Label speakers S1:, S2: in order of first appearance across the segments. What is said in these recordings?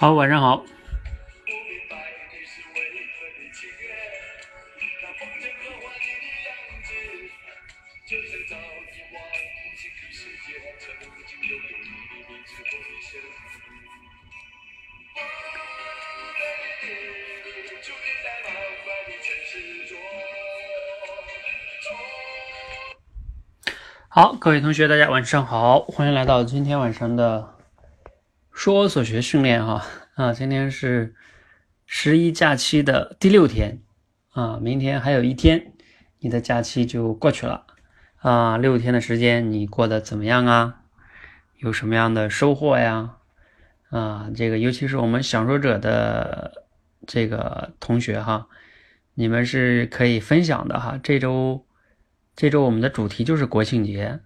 S1: 好，晚上好。好，各位同学，大家晚上好，欢迎来到今天晚上的。说我所学训练哈啊，今天是十一假期的第六天啊，明天还有一天，你的假期就过去了啊。六天的时间你过得怎么样啊？有什么样的收获呀？啊，这个尤其是我们享受者的这个同学哈，你们是可以分享的哈。这周这周我们的主题就是国庆节。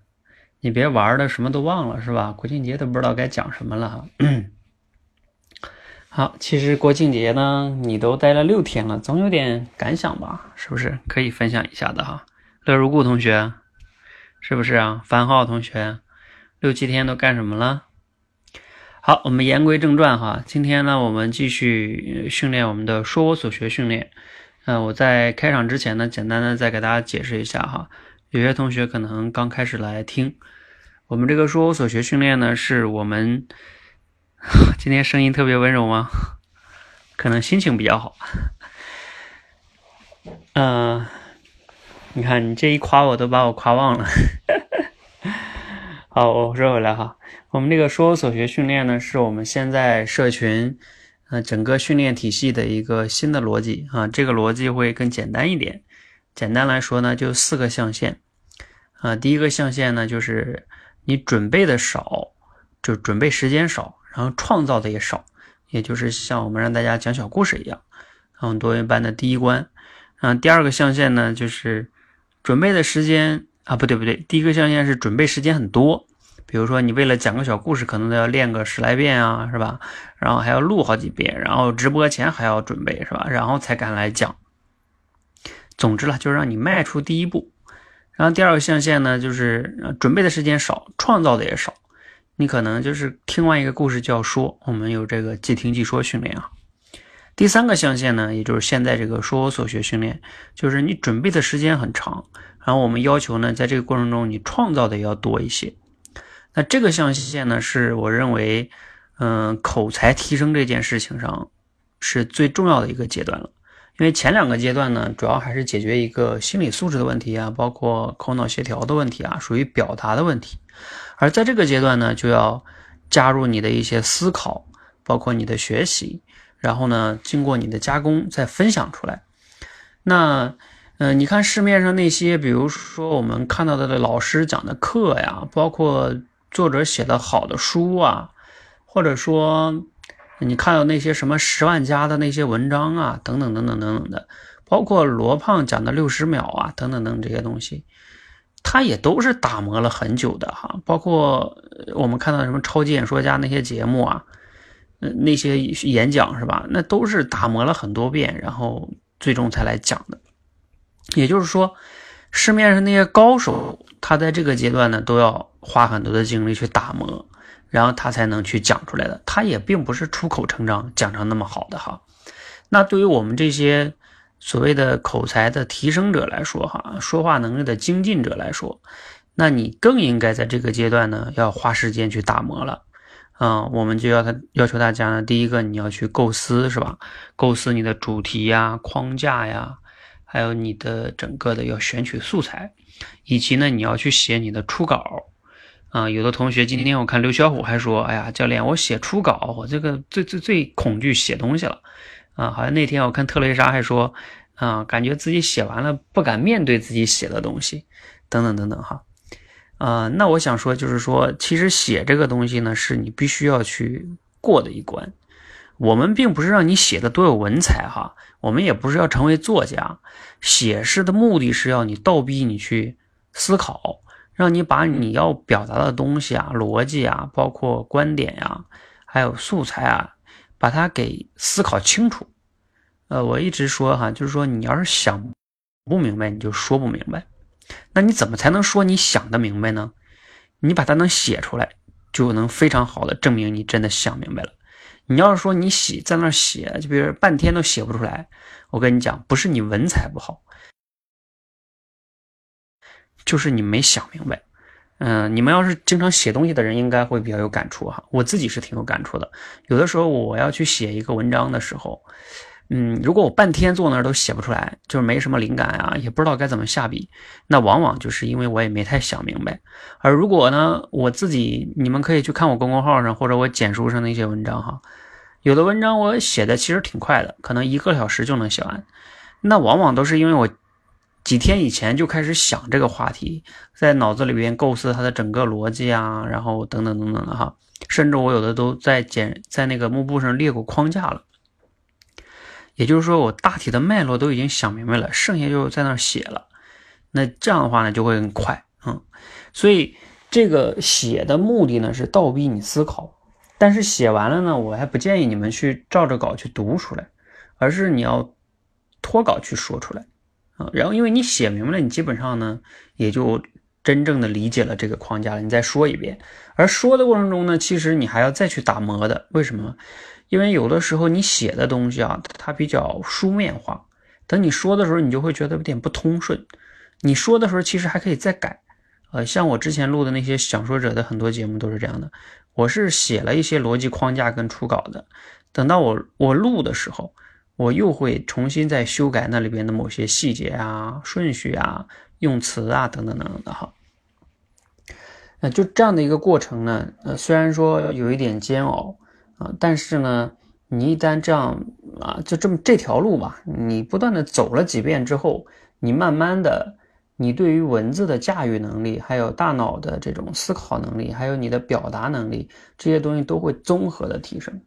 S1: 你别玩的什么都忘了是吧？国庆节都不知道该讲什么了。好，其实国庆节呢，你都待了六天了，总有点感想吧？是不是？可以分享一下的哈。乐如故同学，是不是啊？樊浩同学，六七天都干什么了？好，我们言归正传哈。今天呢，我们继续训练我们的说我所学训练。嗯，我在开场之前呢，简单的再给大家解释一下哈。有些同学可能刚开始来听。我们这个说我所学训练呢，是我们 今天声音特别温柔吗？可能心情比较好。嗯，你看你这一夸我都把我夸忘了。好，我说回来哈，我们这个说我所学训练呢，是我们现在社群呃整个训练体系的一个新的逻辑啊。这个逻辑会更简单一点。简单来说呢，就四个象限啊。第一个象限呢，就是。你准备的少，就准备时间少，然后创造的也少，也就是像我们让大家讲小故事一样，嗯多元班的第一关。嗯，第二个象限呢，就是准备的时间啊，不对不对，第一个象限是准备时间很多，比如说你为了讲个小故事，可能都要练个十来遍啊，是吧？然后还要录好几遍，然后直播前还要准备，是吧？然后才敢来讲。总之了，就让你迈出第一步。然后第二个象限呢，就是准备的时间少，创造的也少。你可能就是听完一个故事就要说，我们有这个即听即说训练啊。第三个象限呢，也就是现在这个说我所学训练，就是你准备的时间很长，然后我们要求呢，在这个过程中你创造的要多一些。那这个象限呢，是我认为，嗯，口才提升这件事情上是最重要的一个阶段了。因为前两个阶段呢，主要还是解决一个心理素质的问题啊，包括口脑协调的问题啊，属于表达的问题。而在这个阶段呢，就要加入你的一些思考，包括你的学习，然后呢，经过你的加工再分享出来。那，嗯，你看市面上那些，比如说我们看到的老师讲的课呀，包括作者写的好的书啊，或者说。你看到那些什么十万加的那些文章啊，等等等等等等的，包括罗胖讲的六十秒啊，等等等这些东西，他也都是打磨了很久的哈。包括我们看到什么超级演说家那些节目啊，那些演讲是吧？那都是打磨了很多遍，然后最终才来讲的。也就是说，市面上那些高手，他在这个阶段呢，都要花很多的精力去打磨。然后他才能去讲出来的，他也并不是出口成章讲成那么好的哈。那对于我们这些所谓的口才的提升者来说，哈，说话能力的精进者来说，那你更应该在这个阶段呢，要花时间去打磨了。嗯，我们就要他要求大家呢，第一个你要去构思，是吧？构思你的主题呀、框架呀，还有你的整个的要选取素材，以及呢，你要去写你的初稿。啊，有的同学今天我看刘小虎还说，哎呀，教练，我写初稿，我这个最最最恐惧写东西了，啊，好像那天我看特蕾莎还说，啊，感觉自己写完了不敢面对自己写的东西，等等等等哈，啊，那我想说就是说，其实写这个东西呢，是你必须要去过的一关。我们并不是让你写的多有文采哈，我们也不是要成为作家，写诗的目的是要你倒逼你去思考。让你把你要表达的东西啊、逻辑啊、包括观点呀，还有素材啊，把它给思考清楚。呃，我一直说哈，就是说你要是想不明白，你就说不明白。那你怎么才能说你想的明白呢？你把它能写出来，就能非常好的证明你真的想明白了。你要是说你写在那写，就比如半天都写不出来，我跟你讲，不是你文采不好。就是你没想明白，嗯，你们要是经常写东西的人，应该会比较有感触哈。我自己是挺有感触的。有的时候我要去写一个文章的时候，嗯，如果我半天坐那儿都写不出来，就是没什么灵感啊，也不知道该怎么下笔，那往往就是因为我也没太想明白。而如果呢，我自己，你们可以去看我公众号上或者我简书上的一些文章哈，有的文章我写的其实挺快的，可能一个小时就能写完，那往往都是因为我。几天以前就开始想这个话题，在脑子里边构思它的整个逻辑啊，然后等等等等的哈，甚至我有的都在简在那个幕布上列过框架了。也就是说，我大体的脉络都已经想明白了，剩下就在那写了。那这样的话呢，就会很快，嗯。所以这个写的目的呢，是倒逼你思考。但是写完了呢，我还不建议你们去照着稿去读出来，而是你要脱稿去说出来。啊，然后因为你写明白了，你基本上呢也就真正的理解了这个框架了。你再说一遍，而说的过程中呢，其实你还要再去打磨的。为什么？因为有的时候你写的东西啊，它比较书面化，等你说的时候，你就会觉得有点不通顺。你说的时候，其实还可以再改。呃，像我之前录的那些小说者的很多节目都是这样的，我是写了一些逻辑框架跟初稿的，等到我我录的时候。我又会重新再修改那里边的某些细节啊、顺序啊、用词啊等等等等的哈。那就这样的一个过程呢，呃，虽然说有一点煎熬啊，但是呢，你一旦这样啊，就这么这条路吧，你不断的走了几遍之后，你慢慢的，你对于文字的驾驭能力，还有大脑的这种思考能力，还有你的表达能力，这些东西都会综合的提升。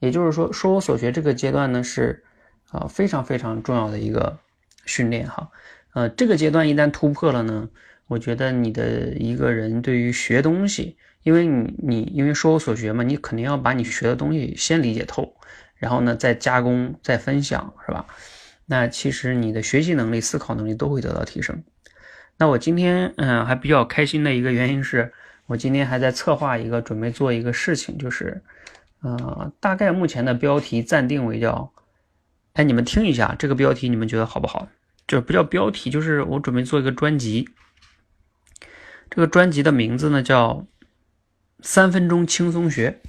S1: 也就是说，说我所学这个阶段呢，是啊非常非常重要的一个训练哈。呃，这个阶段一旦突破了呢，我觉得你的一个人对于学东西，因为你你因为说我所学嘛，你肯定要把你学的东西先理解透，然后呢再加工再分享，是吧？那其实你的学习能力、思考能力都会得到提升。那我今天嗯还比较开心的一个原因是，我今天还在策划一个准备做一个事情，就是。呃，大概目前的标题暂定为叫，哎，你们听一下这个标题，你们觉得好不好？就不叫标题，就是我准备做一个专辑。这个专辑的名字呢叫《三分钟轻松学》。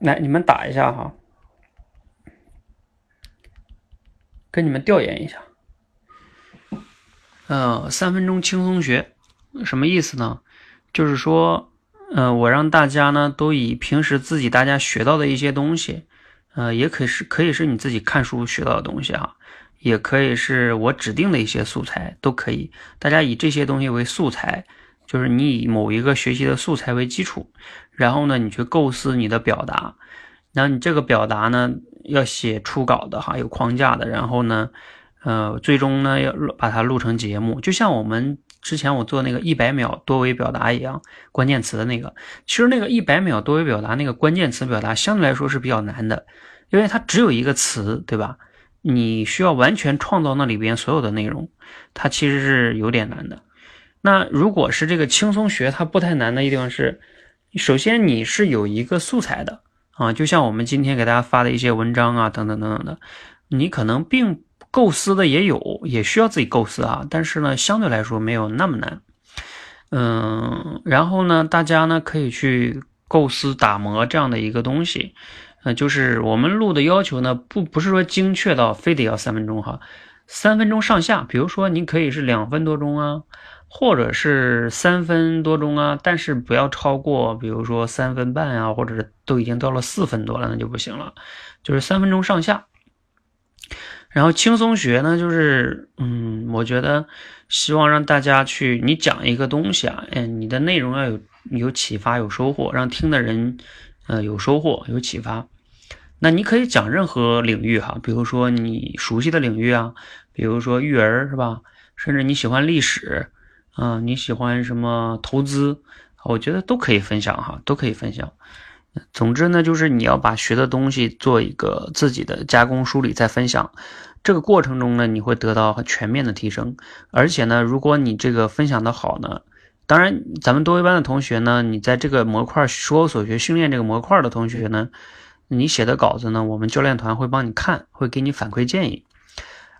S1: 来，你们打一下哈，跟你们调研一下。呃，三分钟轻松学什么意思呢？就是说。嗯，我让大家呢都以平时自己大家学到的一些东西，呃，也可以是可以是你自己看书学到的东西哈，也可以是我指定的一些素材，都可以。大家以这些东西为素材，就是你以某一个学习的素材为基础，然后呢，你去构思你的表达，然后你这个表达呢要写初稿的哈，有框架的，然后呢，呃，最终呢要把它录成节目，就像我们。之前我做那个一百秒多维表达一样，关键词的那个，其实那个一百秒多维表达那个关键词表达相对来说是比较难的，因为它只有一个词，对吧？你需要完全创造那里边所有的内容，它其实是有点难的。那如果是这个轻松学，它不太难的一地方是，首先你是有一个素材的啊，就像我们今天给大家发的一些文章啊，等等等等的，你可能并。构思的也有，也需要自己构思啊，但是呢，相对来说没有那么难。嗯，然后呢，大家呢可以去构思打磨这样的一个东西。呃，就是我们录的要求呢，不不是说精确到非得要三分钟哈，三分钟上下。比如说，你可以是两分多钟啊，或者是三分多钟啊，但是不要超过，比如说三分半啊，或者是都已经到了四分多了，那就不行了，就是三分钟上下。然后轻松学呢，就是嗯，我觉得希望让大家去，你讲一个东西啊，嗯，你的内容要有有启发、有收获，让听的人呃有收获、有启发。那你可以讲任何领域哈，比如说你熟悉的领域啊，比如说育儿是吧？甚至你喜欢历史啊，你喜欢什么投资，我觉得都可以分享哈，都可以分享。总之呢，就是你要把学的东西做一个自己的加工梳理再分享，这个过程中呢，你会得到很全面的提升。而且呢，如果你这个分享的好呢，当然咱们多维班的同学呢，你在这个模块说所学训练这个模块的同学呢，你写的稿子呢，我们教练团会帮你看，会给你反馈建议。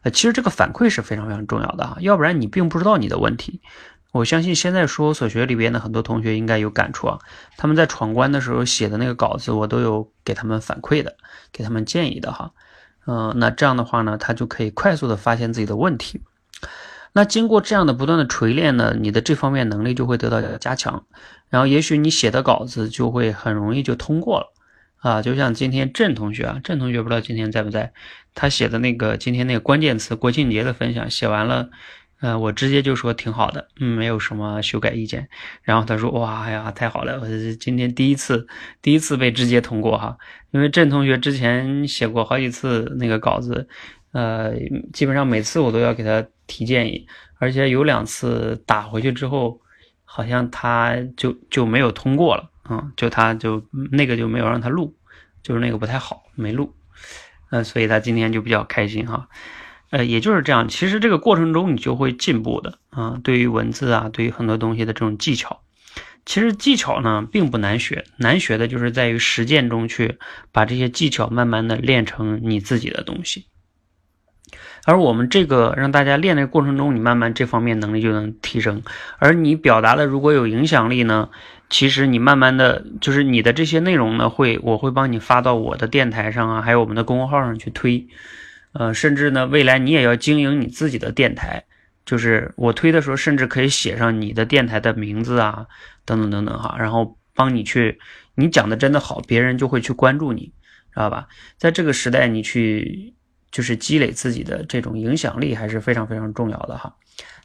S1: 呃，其实这个反馈是非常非常重要的哈，要不然你并不知道你的问题。我相信现在说所学里边的很多同学应该有感触啊，他们在闯关的时候写的那个稿子，我都有给他们反馈的，给他们建议的哈。嗯，那这样的话呢，他就可以快速的发现自己的问题。那经过这样的不断的锤炼呢，你的这方面能力就会得到加强，然后也许你写的稿子就会很容易就通过了啊。就像今天郑同学啊，郑同学不知道今天在不在，他写的那个今天那个关键词国庆节的分享写完了。呃，我直接就说挺好的，没有什么修改意见。然后他说，哇呀，太好了，我今天第一次，第一次被直接通过哈。因为郑同学之前写过好几次那个稿子，呃，基本上每次我都要给他提建议，而且有两次打回去之后，好像他就就没有通过了，嗯，就他就那个就没有让他录，就是那个不太好，没录，嗯，所以他今天就比较开心哈。呃，也就是这样。其实这个过程中你就会进步的啊。对于文字啊，对于很多东西的这种技巧，其实技巧呢并不难学，难学的就是在于实践中去把这些技巧慢慢的练成你自己的东西。而我们这个让大家练的过程中，你慢慢这方面能力就能提升。而你表达的如果有影响力呢，其实你慢慢的就是你的这些内容呢，会我会帮你发到我的电台上啊，还有我们的公众号上去推。呃，甚至呢，未来你也要经营你自己的电台，就是我推的时候，甚至可以写上你的电台的名字啊，等等等等哈，然后帮你去，你讲的真的好，别人就会去关注你，知道吧？在这个时代，你去就是积累自己的这种影响力，还是非常非常重要的哈。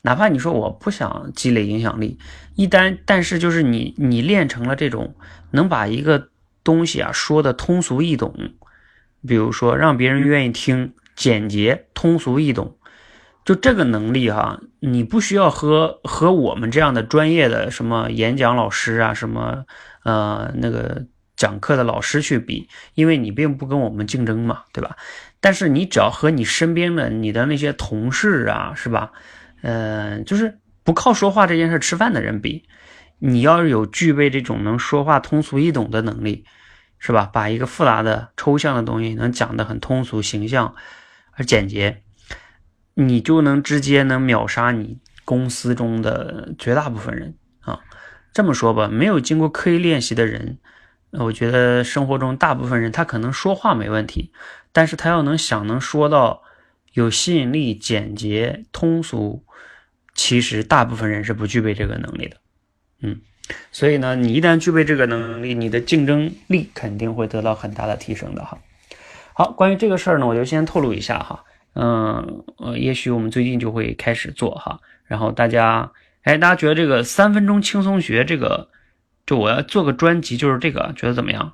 S1: 哪怕你说我不想积累影响力，一旦但是就是你你练成了这种能把一个东西啊说的通俗易懂，比如说让别人愿意听。简洁、通俗易懂，就这个能力哈，你不需要和和我们这样的专业的什么演讲老师啊，什么呃那个讲课的老师去比，因为你并不跟我们竞争嘛，对吧？但是你只要和你身边的你的那些同事啊，是吧？嗯，就是不靠说话这件事吃饭的人比，你要是有具备这种能说话通俗易懂的能力，是吧？把一个复杂的抽象的东西能讲得很通俗形象。而简洁，你就能直接能秒杀你公司中的绝大部分人啊！这么说吧，没有经过刻意练习的人，我觉得生活中大部分人他可能说话没问题，但是他要能想能说到有吸引力、简洁、通俗，其实大部分人是不具备这个能力的。嗯，所以呢，你一旦具备这个能力，你的竞争力肯定会得到很大的提升的哈。好，关于这个事儿呢，我就先透露一下哈，嗯，呃，也许我们最近就会开始做哈，然后大家，哎，大家觉得这个三分钟轻松学这个，就我要做个专辑，就是这个，觉得怎么样？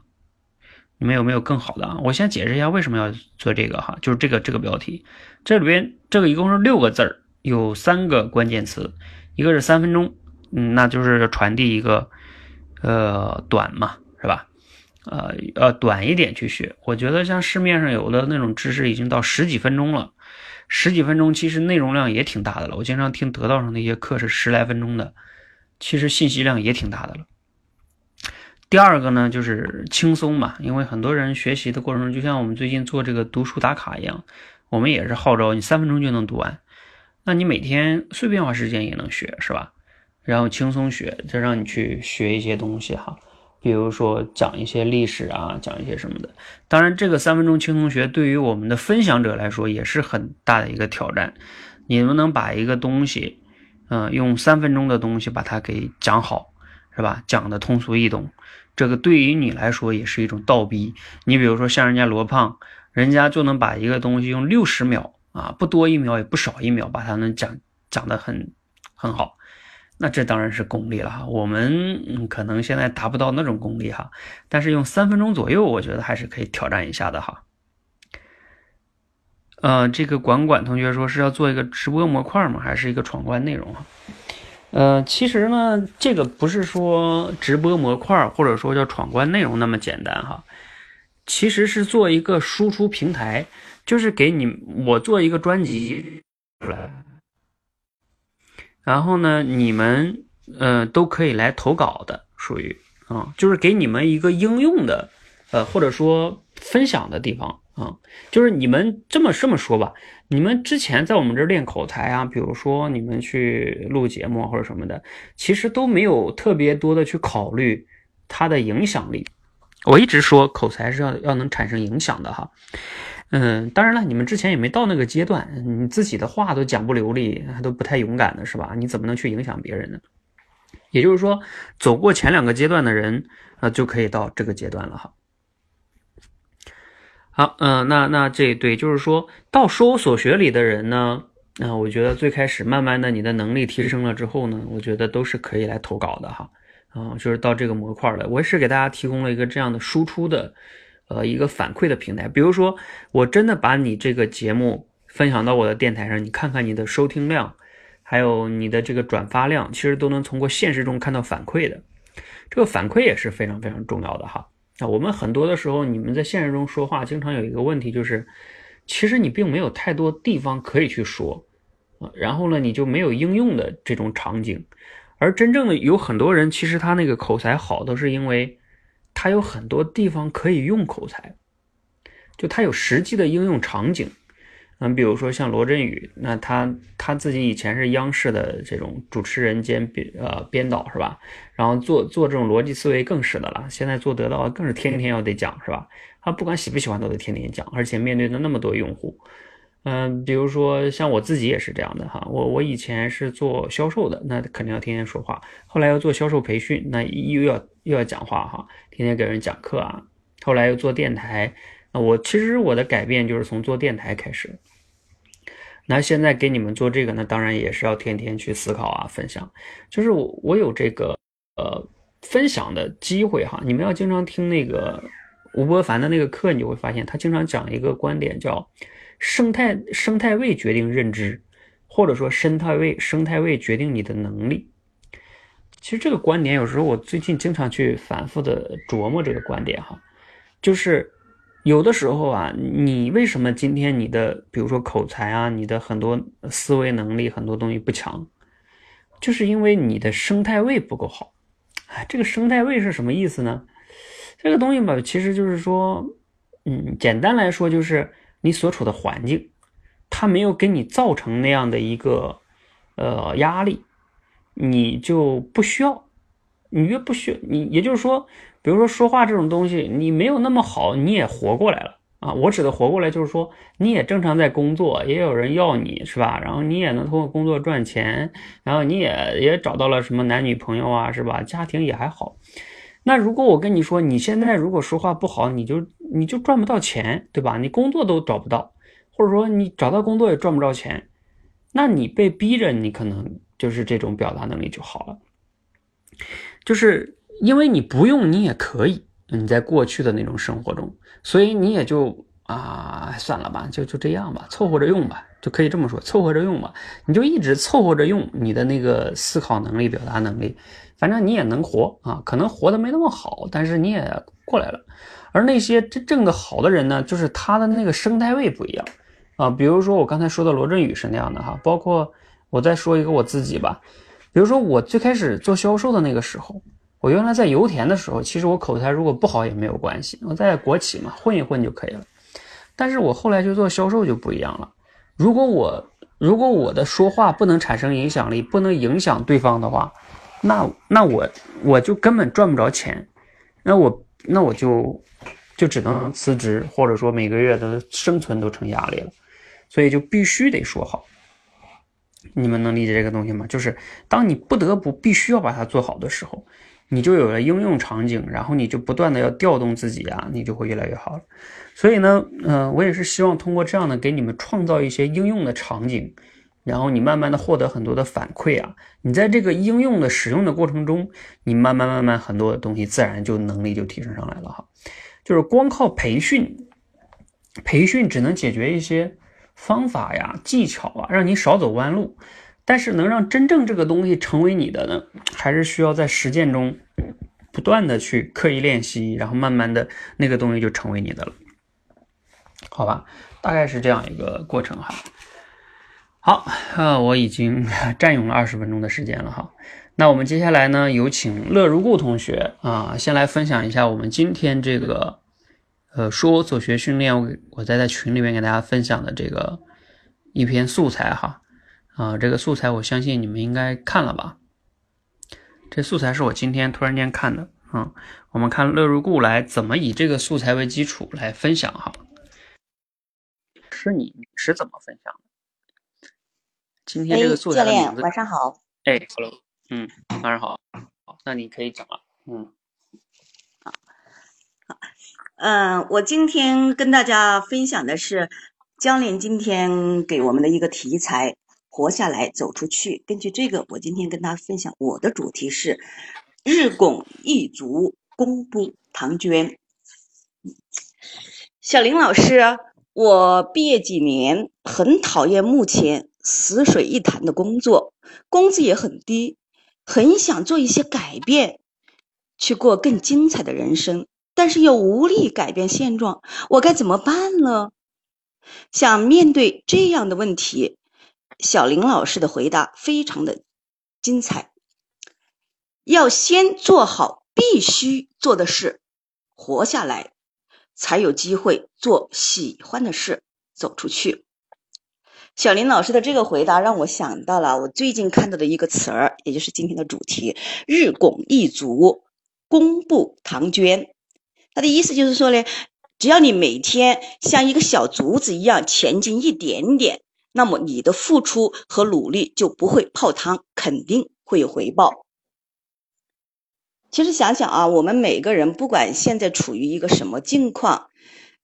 S1: 你们有没有更好的啊？我先解释一下为什么要做这个哈，就是这个这个标题，这里边这个一共是六个字儿，有三个关键词，一个是三分钟，嗯，那就是传递一个，呃，短嘛，是吧？呃，要短一点去学。我觉得像市面上有的那种知识已经到十几分钟了，十几分钟其实内容量也挺大的了。我经常听得道上那些课是十来分钟的，其实信息量也挺大的了。第二个呢，就是轻松嘛，因为很多人学习的过程中，就像我们最近做这个读书打卡一样，我们也是号召你三分钟就能读完，那你每天碎片化时间也能学，是吧？然后轻松学，就让你去学一些东西哈。比如说讲一些历史啊，讲一些什么的。当然，这个三分钟轻松学对于我们的分享者来说也是很大的一个挑战。你能不能把一个东西，嗯，用三分钟的东西把它给讲好，是吧？讲的通俗易懂，这个对于你来说也是一种倒逼。你比如说像人家罗胖，人家就能把一个东西用六十秒啊，不多一秒也不少一秒，把它能讲讲的很很好。那这当然是功力了哈，我们可能现在达不到那种功力哈，但是用三分钟左右，我觉得还是可以挑战一下的哈。呃，这个管管同学说是要做一个直播模块吗？还是一个闯关内容啊？呃，其实呢，这个不是说直播模块或者说叫闯关内容那么简单哈，其实是做一个输出平台，就是给你我做一个专辑出来。然后呢，你们呃都可以来投稿的，属于啊，就是给你们一个应用的，呃或者说分享的地方啊，就是你们这么这么说吧，你们之前在我们这练口才啊，比如说你们去录节目或者什么的，其实都没有特别多的去考虑它的影响力。我一直说口才是要要能产生影响的哈。嗯，当然了，你们之前也没到那个阶段，你自己的话都讲不流利，还都不太勇敢的是吧？你怎么能去影响别人呢？也就是说，走过前两个阶段的人，呃，就可以到这个阶段了哈。好，嗯，那那这对，就是说到说我所学里的人呢，那我觉得最开始慢慢的你的能力提升了之后呢，我觉得都是可以来投稿的哈。啊，就是到这个模块了，我也是给大家提供了一个这样的输出的。呃，一个反馈的平台，比如说，我真的把你这个节目分享到我的电台上，你看看你的收听量，还有你的这个转发量，其实都能通过现实中看到反馈的。这个反馈也是非常非常重要的哈。那我们很多的时候，你们在现实中说话，经常有一个问题就是，其实你并没有太多地方可以去说啊，然后呢，你就没有应用的这种场景。而真正的有很多人，其实他那个口才好，都是因为。他有很多地方可以用口才，就他有实际的应用场景，嗯，比如说像罗振宇，那他他自己以前是央视的这种主持人兼编呃编导是吧？然后做做这种逻辑思维更是的了，现在做得到更是天天要得讲是吧？他不管喜不喜欢都得天天讲，而且面对的那么多用户。嗯，比如说像我自己也是这样的哈，我我以前是做销售的，那肯定要天天说话。后来要做销售培训，那又要又要讲话哈，天天给人讲课啊。后来又做电台，那我其实我的改变就是从做电台开始。那现在给你们做这个呢，当然也是要天天去思考啊，分享。就是我我有这个呃分享的机会哈，你们要经常听那个吴伯凡的那个课，你就会发现他经常讲一个观点叫。生态生态位决定认知，或者说生态位生态位决定你的能力。其实这个观点有时候我最近经常去反复的琢磨这个观点哈，就是有的时候啊，你为什么今天你的比如说口才啊，你的很多思维能力很多东西不强，就是因为你的生态位不够好。哎，这个生态位是什么意思呢？这个东西吧，其实就是说，嗯，简单来说就是。你所处的环境，它没有给你造成那样的一个呃压力，你就不需要。你越不需你，也就是说，比如说说话这种东西，你没有那么好，你也活过来了啊。我指的活过来，就是说你也正常在工作，也有人要你是吧？然后你也能通过工作赚钱，然后你也也找到了什么男女朋友啊，是吧？家庭也还好。那如果我跟你说，你现在如果说话不好，你就你就赚不到钱，对吧？你工作都找不到，或者说你找到工作也赚不着钱，那你被逼着，你可能就是这种表达能力就好了，就是因为你不用，你也可以，你在过去的那种生活中，所以你也就啊，算了吧，就就这样吧，凑合着用吧，就可以这么说，凑合着用吧，你就一直凑合着用你的那个思考能力、表达能力。反正你也能活啊，可能活的没那么好，但是你也过来了。而那些真正的好的人呢，就是他的那个生态位不一样啊。比如说我刚才说的罗振宇是那样的哈，包括我再说一个我自己吧。比如说我最开始做销售的那个时候，我原来在油田的时候，其实我口才如果不好也没有关系，我在国企嘛混一混就可以了。但是我后来去做销售就不一样了。如果我如果我的说话不能产生影响力，不能影响对方的话。那那我我就根本赚不着钱，那我那我就就只能辞职，或者说每个月的生存都成压力了，所以就必须得说好。你们能理解这个东西吗？就是当你不得不必须要把它做好的时候，你就有了应用场景，然后你就不断的要调动自己啊，你就会越来越好了。所以呢，嗯，我也是希望通过这样的给你们创造一些应用的场景，然后你慢慢的获得很多的反馈啊，你在这个应用的使用的过程中，你慢慢慢慢很多的东西自然就能力就提升上来了哈。就是光靠培训，培训只能解决一些。方法呀，技巧啊，让你少走弯路。但是能让真正这个东西成为你的呢，还是需要在实践中不断的去刻意练习，然后慢慢的那个东西就成为你的了。好吧，大概是这样一个过程哈。好，呃，我已经 占用了二十分钟的时间了哈。那我们接下来呢，有请乐如故同学啊，先来分享一下我们今天这个。呃，说我所学训练，我我在在群里面给大家分享的这个一篇素材哈，啊，这个素材我相信你们应该看了吧？这素材是我今天突然间看的，嗯，我们看乐如故来怎么以这个素材为基础来分享哈。是你你是怎么分享？今天这个素材
S2: 教练晚上好。
S1: 哎，hello，嗯，晚上好，好，那你可以讲了，嗯。
S2: 好嗯，我今天跟大家分享的是教练今天给我们的一个题材“活下来，走出去”。根据这个，我今天跟大家分享我的主题是“日拱一卒，功不唐捐”。小林老师，我毕业几年，很讨厌目前死水一潭的工作，工资也很低，很想做一些改变，去过更精彩的人生。但是又无力改变现状，我该怎么办呢？想面对这样的问题，小林老师的回答非常的精彩。要先做好必须做的事，活下来，才有机会做喜欢的事，走出去。小林老师的这个回答让我想到了我最近看到的一个词儿，也就是今天的主题：日拱一卒，功不唐捐。他的意思就是说呢，只要你每天像一个小竹子一样前进一点点，那么你的付出和努力就不会泡汤，肯定会有回报。其实想想啊，我们每个人不管现在处于一个什么境况，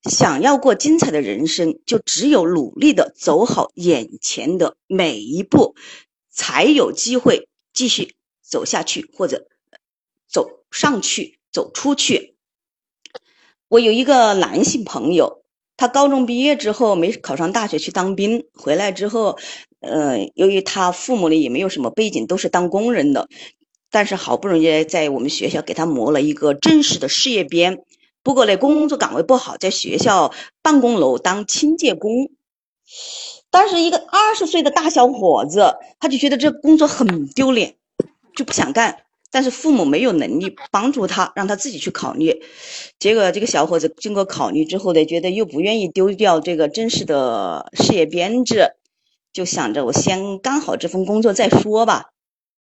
S2: 想要过精彩的人生，就只有努力的走好眼前的每一步，才有机会继续走下去，或者走上去，走出去。我有一个男性朋友，他高中毕业之后没考上大学去当兵，回来之后，呃，由于他父母呢也没有什么背景，都是当工人的，但是好不容易在我们学校给他磨了一个正式的事业编，不过呢工作岗位不好，在学校办公楼当清洁工，当时一个二十岁的大小伙子，他就觉得这工作很丢脸，就不想干。但是父母没有能力帮助他，让他自己去考虑。结果这个小伙子经过考虑之后呢，觉得又不愿意丢掉这个正式的事业编制，就想着我先干好这份工作再说吧。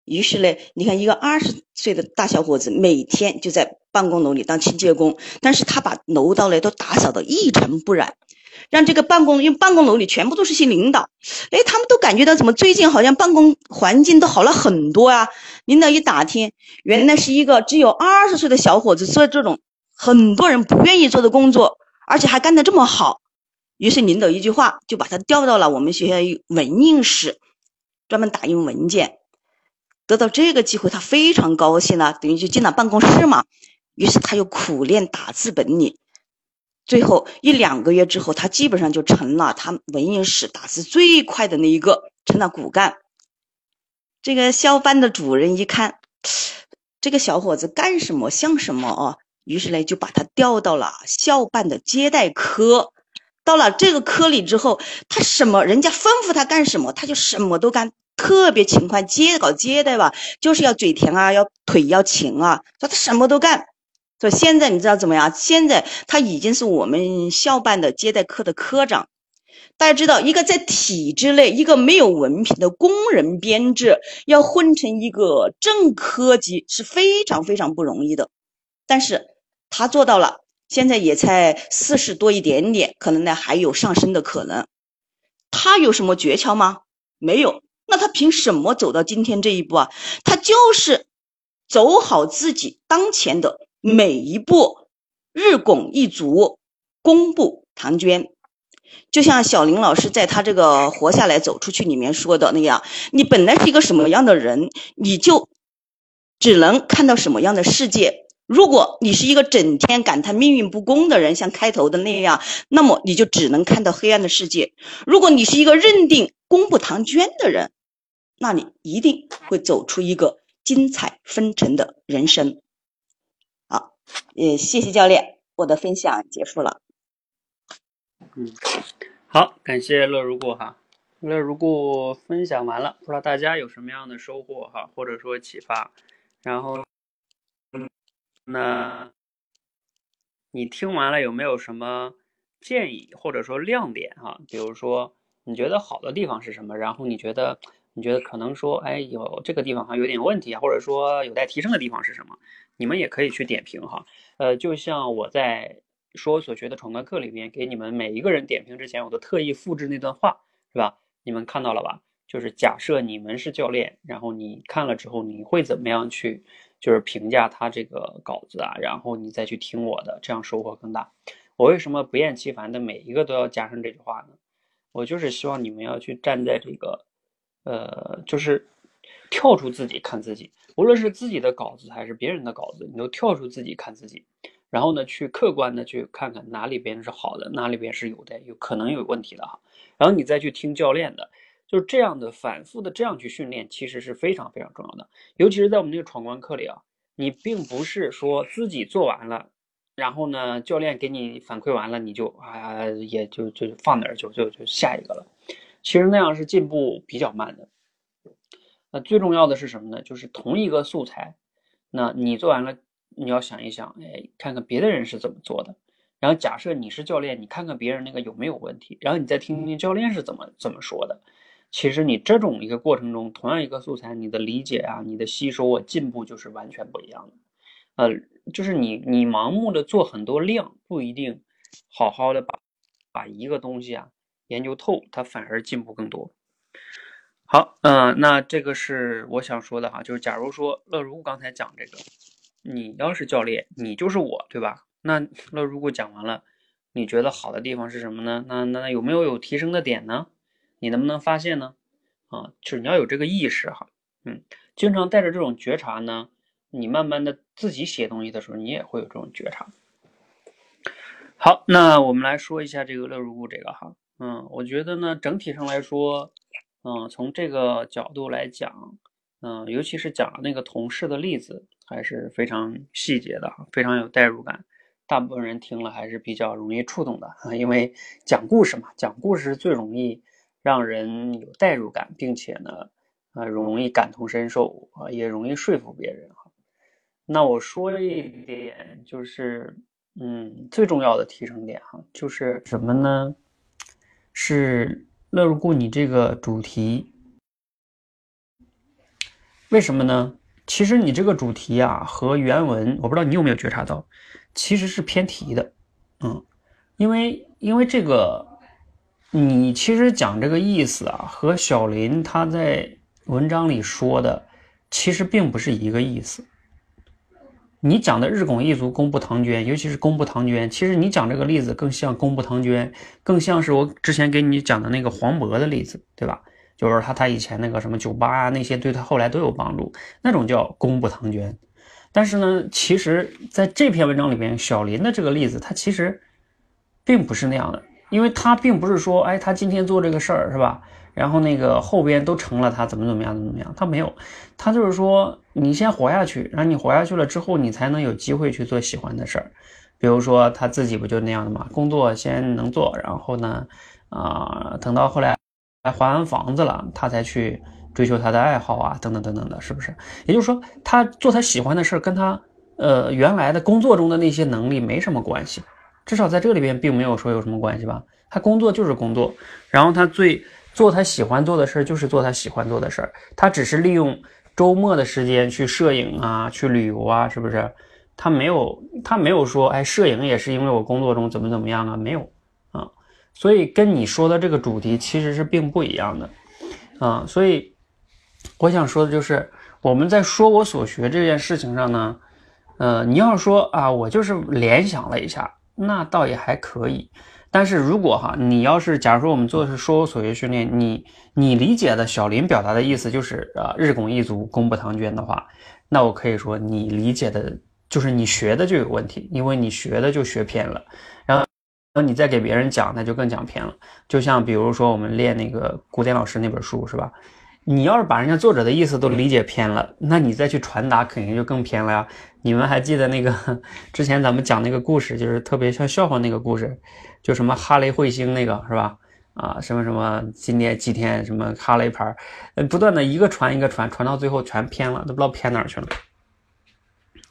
S2: 于是呢，你看一个二十岁的大小伙子，每天就在办公楼里当清洁工，但是他把楼道呢都打扫的一尘不染。让这个办公，因为办公楼里全部都是些领导，哎，他们都感觉到怎么最近好像办公环境都好了很多啊。领导一打听，原来是一个只有二十岁的小伙子做这种很多人不愿意做的工作，而且还干得这么好。于是领导一句话就把他调到了我们学校文印室，专门打印文件。得到这个机会，他非常高兴了，等于就进了办公室嘛。于是他又苦练打字本领。最后一两个月之后，他基本上就成了他文印室打字最快的那一个，成了骨干。这个校办的主任一看，这个小伙子干什么像什么啊？于是呢，就把他调到了校办的接待科。到了这个科里之后，他什么人家吩咐他干什么，他就什么都干，特别勤快。接搞接待吧，就是要嘴甜啊，要腿要勤啊，说他什么都干。说现在你知道怎么样？现在他已经是我们校办的接待科的科长。大家知道，一个在体制内一个没有文凭的工人编制，要混成一个正科级是非常非常不容易的。但是他做到了，现在也才四十多一点点，可能呢还有上升的可能。他有什么诀窍吗？没有。那他凭什么走到今天这一步啊？他就是走好自己当前的每一步，日拱一卒，功不唐捐。就像小林老师在他这个《活下来走出去》里面说的那样，你本来是一个什么样的人，你就只能看到什么样的世界。如果你是一个整天感叹命运不公的人，像开头的那样，那么你就只能看到黑暗的世界。如果你是一个认定功不唐捐的人，那你一定会走出一个精彩纷呈的人生。也谢谢教练，我的分享结束了。
S1: 嗯，好，感谢乐如故哈，乐如故分享完了，不知道大家有什么样的收获哈，或者说启发。然后，嗯那你听完了有没有什么建议或者说亮点哈？比如说你觉得好的地方是什么？然后你觉得你觉得可能说哎有这个地方好像有点问题啊，或者说有待提升的地方是什么？你们也可以去点评哈。呃，就像我在。说我所学的闯关课里面，给你们每一个人点评之前，我都特意复制那段话，是吧？你们看到了吧？就是假设你们是教练，然后你看了之后，你会怎么样去，就是评价他这个稿子啊？然后你再去听我的，这样收获更大。我为什么不厌其烦的每一个都要加上这句话呢？我就是希望你们要去站在这个，呃，就是跳出自己看自己，无论是自己的稿子还是别人的稿子，你都跳出自己看自己。然后呢，去客观的去看看哪里边是好的，哪里边是有的有可能有问题的哈。然后你再去听教练的，就是这样的反复的这样去训练，其实是非常非常重要的。尤其是在我们那个闯关课里啊，你并不是说自己做完了，然后呢，教练给你反馈完了，你就啊也就就放那儿就就就下一个了。其实那样是进步比较慢的。那最重要的是什么呢？就是同一个素材，那你做完了。你要想一想，哎，看看别的人是怎么做的，然后假设你是教练，你看看别人那个有没有问题，然后你再听听教练是怎么怎么说的。其实你这种一个过程中，同样一个素材，你的理解啊，你的吸收啊，进步就是完全不一样的。呃，就是你你盲目的做很多量，不一定好好的把把一个东西啊研究透，它反而进步更多。好，嗯，那这个是我想说的哈，就是假如说乐如刚才讲这个。你要是教练，你就是我，对吧？那那如果讲完了，你觉得好的地方是什么呢？那那有没有有提升的点呢？你能不能发现呢？啊，就是你要有这个意识哈，嗯，经常带着这种觉察呢，你慢慢的自己写东西的时候，你也会有这种觉察。好，那我们来说一下这个乐如故这个哈，嗯，我觉得呢，整体上来说，嗯，从这个角度来讲，嗯，尤其是讲那个同事的例子。还是非常细节的，非常有代入感。大部分人听了还是比较容易触动的啊，因为讲故事嘛，讲故事是最容易让人有代入感，并且呢，啊，容易感同身受啊，也容易说服别人哈。那我说一点，就是嗯，最重要的提升点哈，就是什么呢？是乐如故你这个主题，为什么呢？其实你这个主题啊和原文，我不知道你有没有觉察到，其实是偏题的，嗯，因为因为这个，你其实讲这个意思啊，和小林他在文章里说的其实并不是一个意思。你讲的日拱一卒，功不唐捐，尤其是功不唐捐，其实你讲这个例子更像功不唐捐，更像是我之前给你讲的那个黄渤的例子，对吧？就是他，他以前那个什么酒吧啊，那些对他后来都有帮助，那种叫功不唐捐。但是呢，其实在这篇文章里边，小林的这个例子，他其实并不是那样的，因为他并不是说，哎，他今天做这个事儿是吧？然后那个后边都成了，他怎么怎么样，怎么怎么样？他没有，他就是说，你先活下去，然后你活下去了之后，你才能有机会去做喜欢的事儿。比如说他自己不就那样的嘛，工作先能做，然后呢，啊，等到后来。还还完房子了，他才去追求他的爱好啊，等等等等的，是不是？也就是说，他做他喜欢的事儿，跟他呃原来的工作中的那些能力没什么关系，至少在这里边并没有说有什么关系吧。他工作就是工作，然后他最做他喜欢做的事儿，就是做他喜欢做的事儿。他只是利用周末的时间去摄影啊，去旅游啊，是不是？他没有，他没有说，哎，摄影也是因为我工作中怎么怎么样啊，没有啊。所以跟你说的这个主题其实是并不一样的，啊，所以我想说的就是，我们在说我所学这件事情上呢，呃，你要说啊，我就是联想了一下，那倒也还可以。但是如果哈，你要是假如说我们做的是说我所学训练，你你理解的小林表达的意思就是啊，日拱一卒，功不唐捐的话，那我可以说你理解的就是你学的就有问题，因为你学的就学偏了，然后。然后你再给别人讲，那就更讲偏了。就像比如说我们练那个古典老师那本书，是吧？你要是把人家作者的意思都理解偏了，那你再去传达，肯定就更偏了呀。你们还记得那个 之前咱们讲那个故事，就是特别像笑话那个故事，就什么哈雷彗星那个，是吧？啊，什么什么今天几天什么哈雷牌，呃，不断的一个传一个传，传到最后全偏了，都不知道偏哪去了。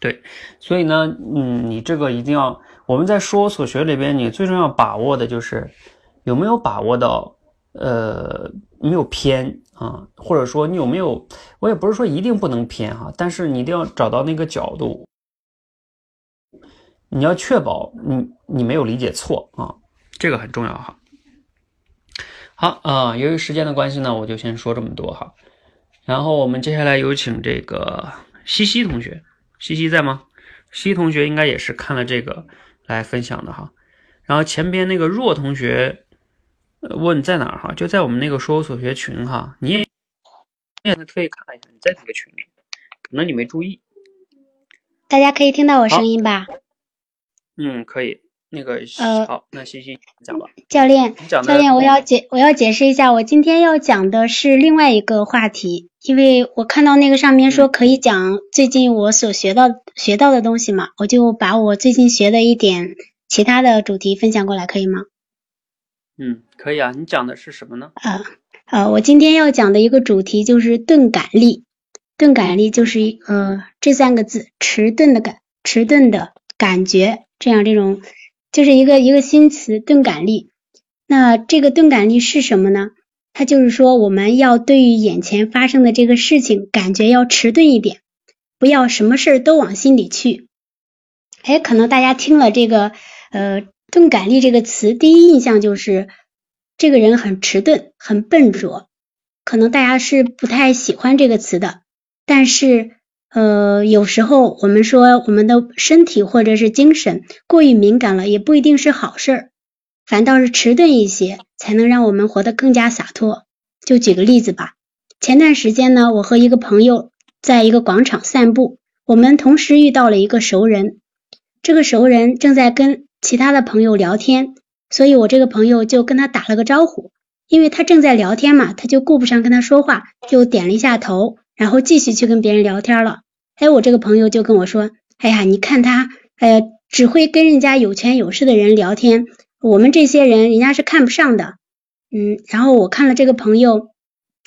S1: 对，所以呢，嗯，你这个一定要。我们在说所学里边，你最重要把握的就是有没有把握到，呃，没有偏啊，或者说你有没有，我也不是说一定不能偏哈，但是你一定要找到那个角度，你要确保你你没有理解错啊，这个很重要哈。好啊，由于时间的关系呢，我就先说这么多哈。然后我们接下来有请这个西西同学，西西在吗？西西同学应该也是看了这个。来分享的哈，然后前边那个若同学问在哪儿哈，就在我们那个说我所学群哈，你也也特意看一下，你在哪个群里，可能你没注意。
S3: 大家可以听到我声音吧？
S1: 嗯，可以。那个好，那西西讲吧。
S3: 教练，教练，我要解我要解释一下，我今天要讲的是另外一个话题，因为我看到那个上面说可以讲最近我所学到学到的东西嘛，我就把我最近学的一点其他的主题分享过来，可以吗？
S1: 嗯，可以啊。你讲的是什么呢？
S3: 啊啊，我今天要讲的一个主题就是钝感力。钝感力就是呃这三个字，迟钝的感，迟钝的感觉，这样这种。就是一个一个新词，钝感力。那这个钝感力是什么呢？它就是说，我们要对于眼前发生的这个事情，感觉要迟钝一点，不要什么事儿都往心里去。哎，可能大家听了这个呃钝感力这个词，第一印象就是这个人很迟钝，很笨拙。可能大家是不太喜欢这个词的，但是。呃，有时候我们说我们的身体或者是精神过于敏感了，也不一定是好事儿，反倒是迟钝一些，才能让我们活得更加洒脱。就举个例子吧，前段时间呢，我和一个朋友在一个广场散步，我们同时遇到了一个熟人，这个熟人正在跟其他的朋友聊天，所以我这个朋友就跟他打了个招呼，因为他正在聊天嘛，他就顾不上跟他说话，就点了一下头。然后继续去跟别人聊天了，哎，我这个朋友就跟我说，哎呀，你看他，呃，只会跟人家有权有势的人聊天，我们这些人人家是看不上的，嗯，然后我看了这个朋友，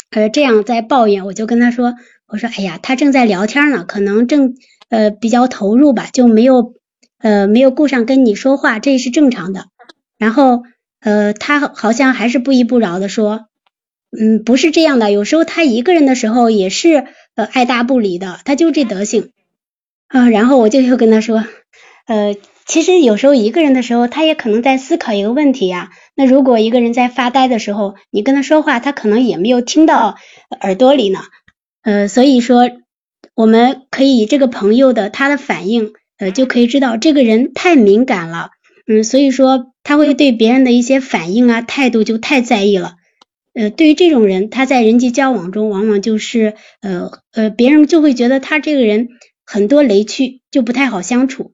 S3: 呃，这样在抱怨，我就跟他说，我说，哎呀，他正在聊天呢，可能正呃比较投入吧，就没有呃没有顾上跟你说话，这是正常的。然后呃，他好像还是不依不饶的说。嗯，不是这样的，有时候他一个人的时候也是呃爱答不理的，他就这德行啊。然后我就又跟他说，呃，其实有时候一个人的时候，他也可能在思考一个问题呀。那如果一个人在发呆的时候，你跟他说话，他可能也没有听到耳朵里呢。呃，所以说我们可以这个朋友的他的反应，呃，就可以知道这个人太敏感了。嗯，所以说他会对别人的一些反应啊态度就太在意了。呃，对于这种人，他在人际交往中往往就是呃呃，别人就会觉得他这个人很多雷区，就不太好相处。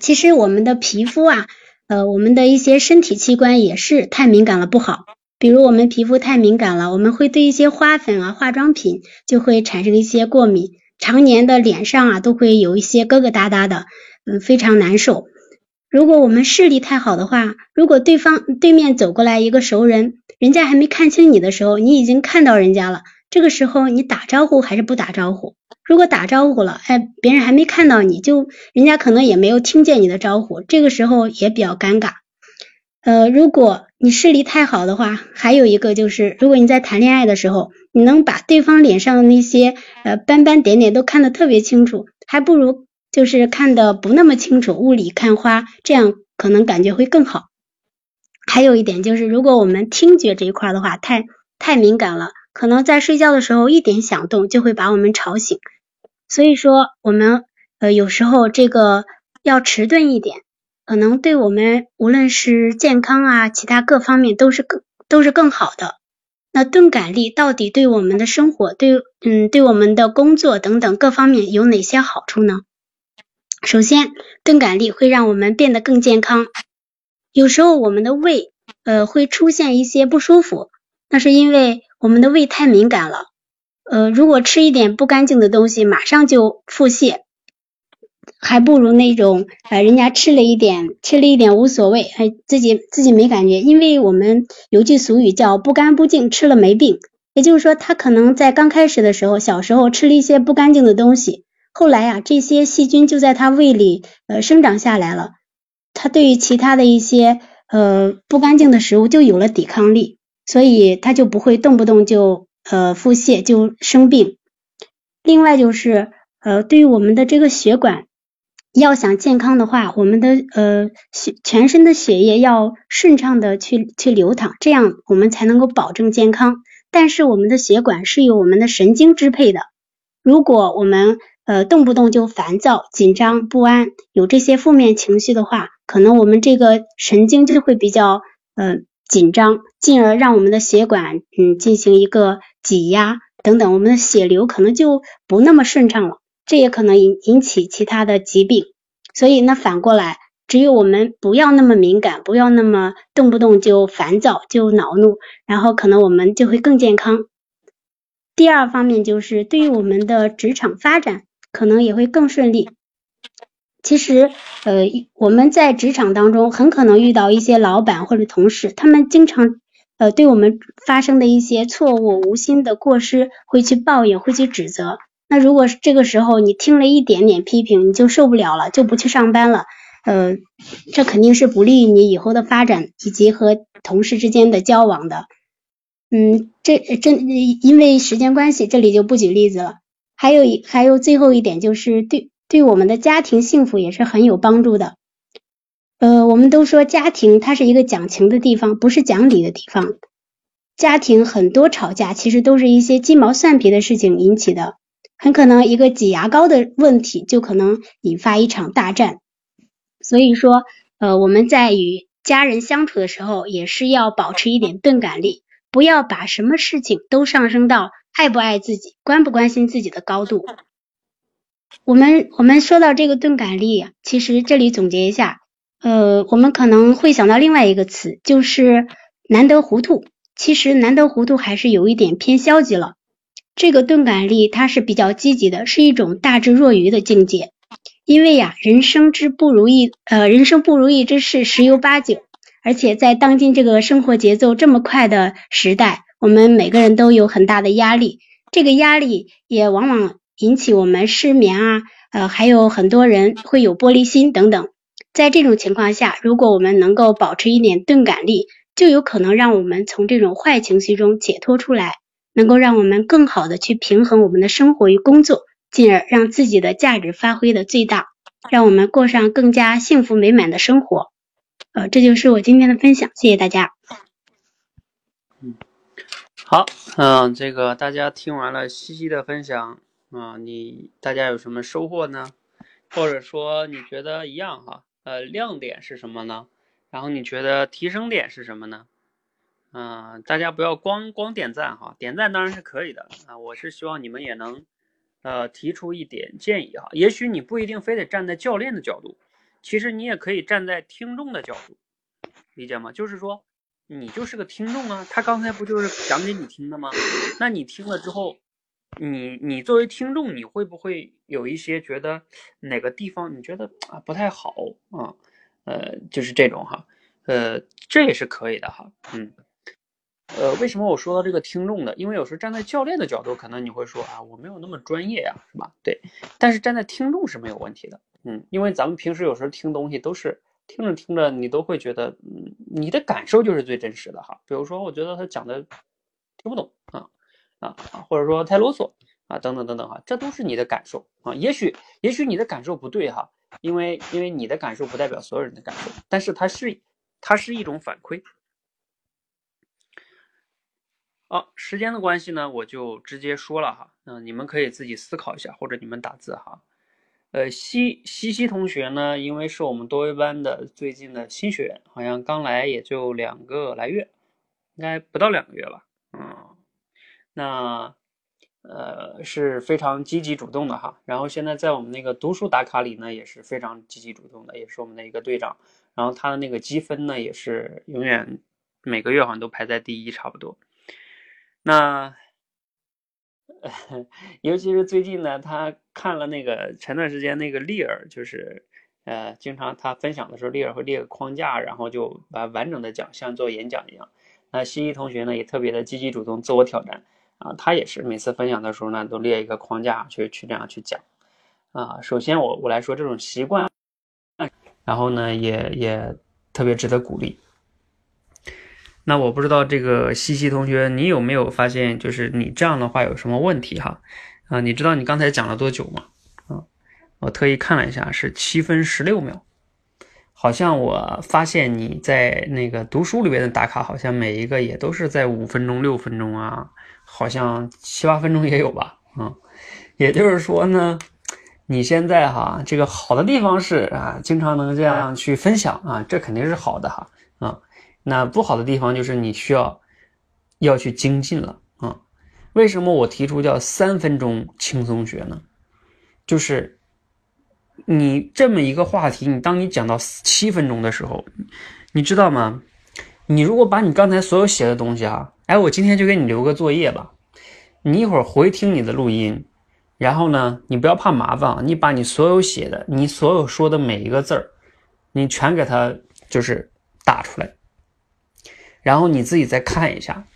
S3: 其实我们的皮肤啊，呃，我们的一些身体器官也是太敏感了不好。比如我们皮肤太敏感了，我们会对一些花粉啊、化妆品就会产生一些过敏，常年的脸上啊都会有一些疙疙瘩瘩的，嗯，非常难受。如果我们视力太好的话，如果对方对面走过来一个熟人，人家还没看清你的时候，你已经看到人家了。这个时候你打招呼还是不打招呼？如果打招呼了，哎，别人还没看到你就，人家可能也没有听见你的招呼，这个时候也比较尴尬。呃，如果你视力太好的话，还有一个就是，如果你在谈恋爱的时候，你能把对方脸上的那些呃斑斑点点都看得特别清楚，还不如。就是看的不那么清楚，雾里看花，这样可能感觉会更好。还有一点就是，如果我们听觉这一块的话，太太敏感了，可能在睡觉的时候一点响动就会把我们吵醒。所以说，我们呃有时候这个要迟钝一点，可能对我们无论是健康啊，其他各方面都是更都是更好的。那钝感力到底对我们的生活，对嗯对我们的工作等等各方面有哪些好处呢？首先，钝感力会让我们变得更健康。有时候我们的胃呃会出现一些不舒服，那是因为我们的胃太敏感了。呃，如果吃一点不干净的东西，马上就腹泻，还不如那种呃，人家吃了一点，吃了一点无所谓，还自己自己没感觉。因为我们有句俗语叫“不干不净吃了没病”，也就是说，他可能在刚开始的时候，小时候吃了一些不干净的东西，后来呀，这些细菌就在他胃里呃生长下来了，他对于其他的一些呃不干净的食物就有了抵抗力，所以他就不会动不动就。呃，腹泻就生病。另外就是，呃，对于我们的这个血管，要想健康的话，我们的呃血全身的血液要顺畅的去去流淌，这样我们才能够保证健康。但是我们的血管是由我们的神经支配的，如果我们呃动不动就烦躁、紧张、不安，有这些负面情绪的话，可能我们这个神经就会比较呃紧张，进而让我们的血管嗯进行一个。挤压等等，我们的血流可能就不那么顺畅了，这也可能引引起其他的疾病。所以呢，反过来，只有我们不要那么敏感，不要那么动不动就烦躁、就恼怒，然后可能我们就会更健康。第二方面就是对于我们的职场发展，可能也会更顺利。其实，呃，我们在职场当中很可能遇到一些老板或者同事，他们经常。呃，对我们发生的一些错误、无心的过失，会去抱怨，会去指责。那如果这个时候你听了一点点批评，你就受不了了，就不去上班了。呃，这肯定是不利于你以后的发展以及和同事之间的交往的。嗯，这这因为时间关系，这里就不举例子了。还有一还有最后一点，就是对对我们的家庭幸福也是很有帮助的。呃，我们都说家庭它是一个讲情的地方，不是讲理的地方。家庭很多吵架，其实都是一些鸡毛蒜皮的事情引起的，很可能一个挤牙膏的问题就可能引发一场大战。所以说，呃，我们在与家人相处的时候，也是要保持一点钝感力，不要把什么事情都上升到爱不爱自己、关不关心自己的高度。我们我们说到这个钝感力，其实这里总结一下。呃，我们可能会想到另外一个词，就是难得糊涂。其实难得糊涂还是有一点偏消极了。这个钝感力它是比较积极的，是一种大智若愚的境界。因为呀，人生之不如意，呃，人生不如意之事十有八九。而且在当今这个生活节奏这么快的时代，我们每个人都有很大的压力，这个压力也往往引起我们失眠啊，呃，还有很多人会有玻璃心等等。在这种情况下，如果我们能够保持一点钝感力，就有可能让我们从这种坏情绪中解脱出来，能够让我们更好的去平衡我们的生活与工作，进而让自己的价值发挥的最大，让我们过上更加幸福美满的生活。呃，这就是我今天的分享，谢谢大家。
S1: 嗯，好，嗯，这个大家听完了西西的分享啊，你大家有什么收获呢？或者说你觉得一样哈？呃，亮点是什么呢？然后你觉得提升点是什么呢？嗯，大家不要光光点赞哈，点赞当然是可以的啊。我是希望你们也能呃提出一点建议哈。也许你不一定非得站在教练的角度，其实你也可以站在听众的角度，理解吗？就是说你就是个听众啊，他刚才不就是讲给你听的吗？那你听了之后。你你作为听众，你会不会有一些觉得哪个地方你觉得啊不太好啊？呃，就是这种哈，呃，这也是可以的哈，嗯，呃，为什么我说到这个听众的？因为有时候站在教练的角度，可能你会说啊，我没有那么专业呀，是吧？对，但是站在听众是没有问题的，嗯，因为咱们平时有时候听东西都是听着听着，你都会觉得，嗯，你的感受就是最真实的哈。比如说，我觉得他讲的听不懂。啊啊，或者说太啰嗦啊，等等等等哈，这都是你的感受啊。也许也许你的感受不对哈，因为因为你的感受不代表所有人的感受，但是它是它是一种反馈。好，时间的关系呢，我就直接说了哈，嗯，你们可以自己思考一下，或者你们打字哈。呃，西西西同学呢，因为是我们多维班的最近的新学员，好像刚来也就两个来月，应该不到两个月吧，嗯，那呃是非常积极主动的哈。然后现在在我们那个读书打卡里呢，也是非常积极主动的，也是我们的一个队长。然后他的那个积分呢，也是永远每个月好像都排在第一，差不多。那。尤其是最近呢，他看了那个前段时间那个利尔，就是呃，经常他分享的时候，利尔会列个框架，然后就把完整的讲，像做演讲一样。那西西同学呢，也特别的积极主动，自我挑战啊，他也是每次分享的时候呢，都列一个框架去去这样去讲啊。首先我我来说这种习惯，然后呢，也也特别值得鼓励。那我不知道这个西西同学，你有没有发现，就是你这样的话有什么问题哈？啊，你知道你刚才讲了多久吗？啊，我特意看了一下，是七分十六秒。好像我发现你在那个读书里边的打卡，好像每一个也都是在五分钟、六分钟啊，好像七八分钟也有吧？嗯，也就是说呢，你现在哈，这个好的地方是啊，经常能这样去分享啊，这肯定是好的哈，啊。那不好的地方就是你需要要去精进了啊！为什么我提出叫三分钟轻松学呢？就是你这么一个话题，你当你讲到七分钟的时候，你知道吗？你如果把你刚才所有写的东西啊，哎，我今天就给你留个作业吧，你一会儿回听你的录音，然后呢，你不要怕麻烦啊，你把你所有写的，你所有说的每一个字儿，你全给它就是打出来。然后你自己再看一下，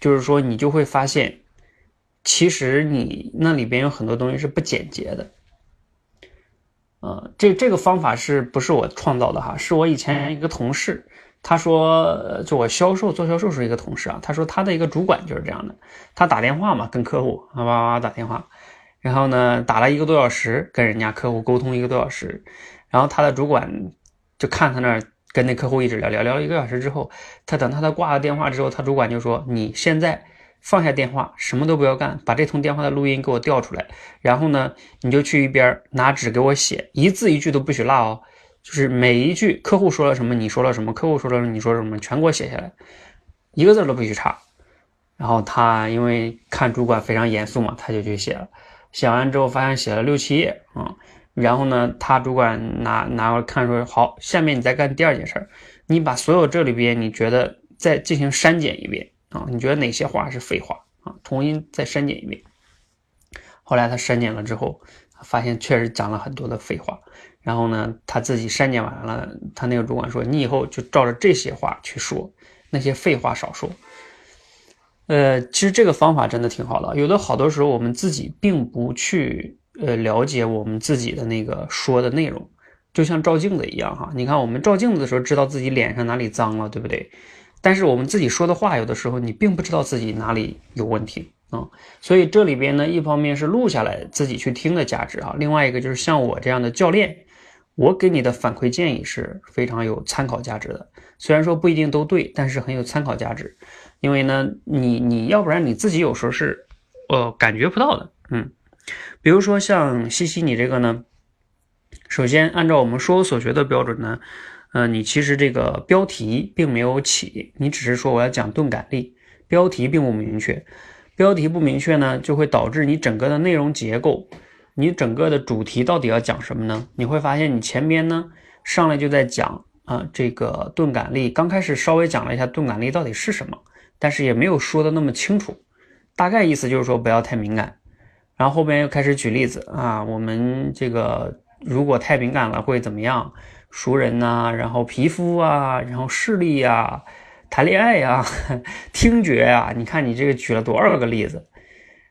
S1: 就是说你就会发现，其实你那里边有很多东西是不简洁的。呃，这这个方法是不是我创造的哈？是我以前一个同事，他说，就我销售做销售时一个同事啊，他说他的一个主管就是这样的，他打电话嘛，跟客户啊哇哇打电话，然后呢打了一个多小时，跟人家客户沟通一个多小时，然后他的主管就看他那儿。跟那客户一直聊聊聊了一个小时之后，他等他他挂了电话之后，他主管就说：“你现在放下电话，什么都不要干，把这通电话的录音给我调出来，然后呢，你就去一边拿纸给我写，一字一句都不许落哦，就是每一句客户说了什么，你说了什么，客户说了你说什么，全给我写下来，一个字都不许差。”然后他因为看主管非常严肃嘛，他就去写了，写完之后发现写了六七页啊。然后呢，他主管拿拿过来看说：“好，下面你再干第二件事，你把所有这里边你觉得再进行删减一遍啊，你觉得哪些话是废话啊？重新再删减一遍。”后来他删减了之后，发现确实讲了很多的废话。然后呢，他自己删减完了，他那个主管说：“你以后就照着这些话去说，那些废话少说。”呃，其实这个方法真的挺好的。有的好多时候我们自己并不去。呃，了解我们自己的那个说的内容，就像照镜子一样哈。你看，我们照镜子的时候，知道自己脸上哪里脏了，对不对？但是我们自己说的话，有的时候你并不知道自己哪里有问题啊。所以这里边呢，一方面是录下来自己去听的价值哈，另外一个就是像我这样的教练，我给你的反馈建议是非常有参考价值的。虽然说不一定都对，但是很有参考价值。因为呢，你你要不然你自己有时候是呃感觉不到的，嗯。比如说像西西你这个呢，首先按照我们说所学的标准呢，呃，你其实这个标题并没有起，你只是说我要讲钝感力，标题并不明确，标题不明确呢，就会导致你整个的内容结构，你整个的主题到底要讲什么呢？你会发现你前边呢上来就在讲啊这个钝感力，刚开始稍微讲了一下钝感力到底是什么，但是也没有说的那么清楚，大概意思就是说不要太敏感。然后后边又开始举例子啊，我们这个如果太敏感了会怎么样？熟人呐，然后皮肤啊，然后视力呀，谈恋爱呀，听觉呀，你看你这个举了多少个例子？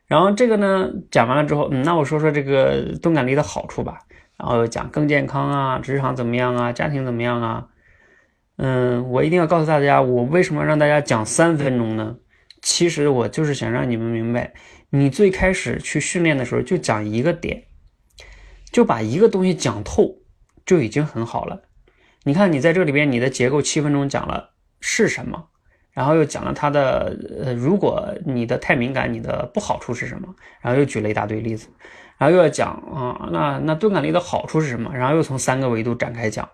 S1: 然后这个呢讲完了之后，嗯，那我说说这个动感力的好处吧。然后讲更健康啊，职场怎么样啊，家庭怎么样啊？嗯，我一定要告诉大家，我为什么让大家讲三分钟呢？其实我就是想让你们明白。你最开始去训练的时候，就讲一个点，就把一个东西讲透，就已经很好了。你看，你在这里边，你的结构七分钟讲了是什么，然后又讲了它的呃，如果你的太敏感，你的不好处是什么？然后又举了一大堆例子，然后又要讲啊，那那钝感力的好处是什么？然后又从三个维度展开讲。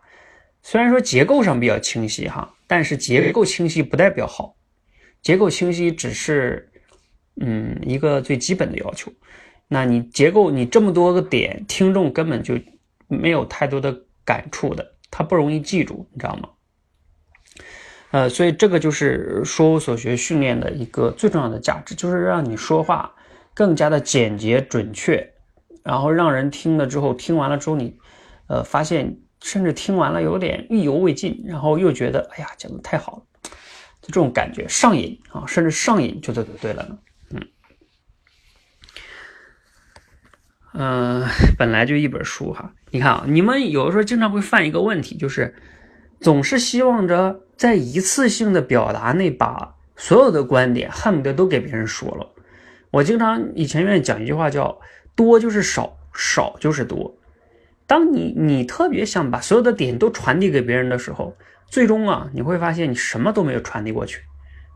S1: 虽然说结构上比较清晰哈，但是结构清晰不代表好，结构清晰只是嗯一个最基本的要求。那你结构你这么多个点，听众根本就没有太多的感触的，他不容易记住，你知道吗？呃，所以这个就是说我所学训练的一个最重要的价值，就是让你说话更加的简洁准确，然后让人听了之后，听完了之后你，呃，发现甚至听完了有点意犹未尽，然后又觉得哎呀讲的太好了，就这种感觉上瘾啊，甚至上瘾就对对了呢，嗯，嗯，本来就一本书哈，你看啊，你们有的时候经常会犯一个问题，就是总是希望着。在一次性的表达内，把所有的观点恨不得都给别人说了。我经常以前愿意讲一句话，叫“多就是少，少就是多”。当你你特别想把所有的点都传递给别人的时候，最终啊，你会发现你什么都没有传递过去，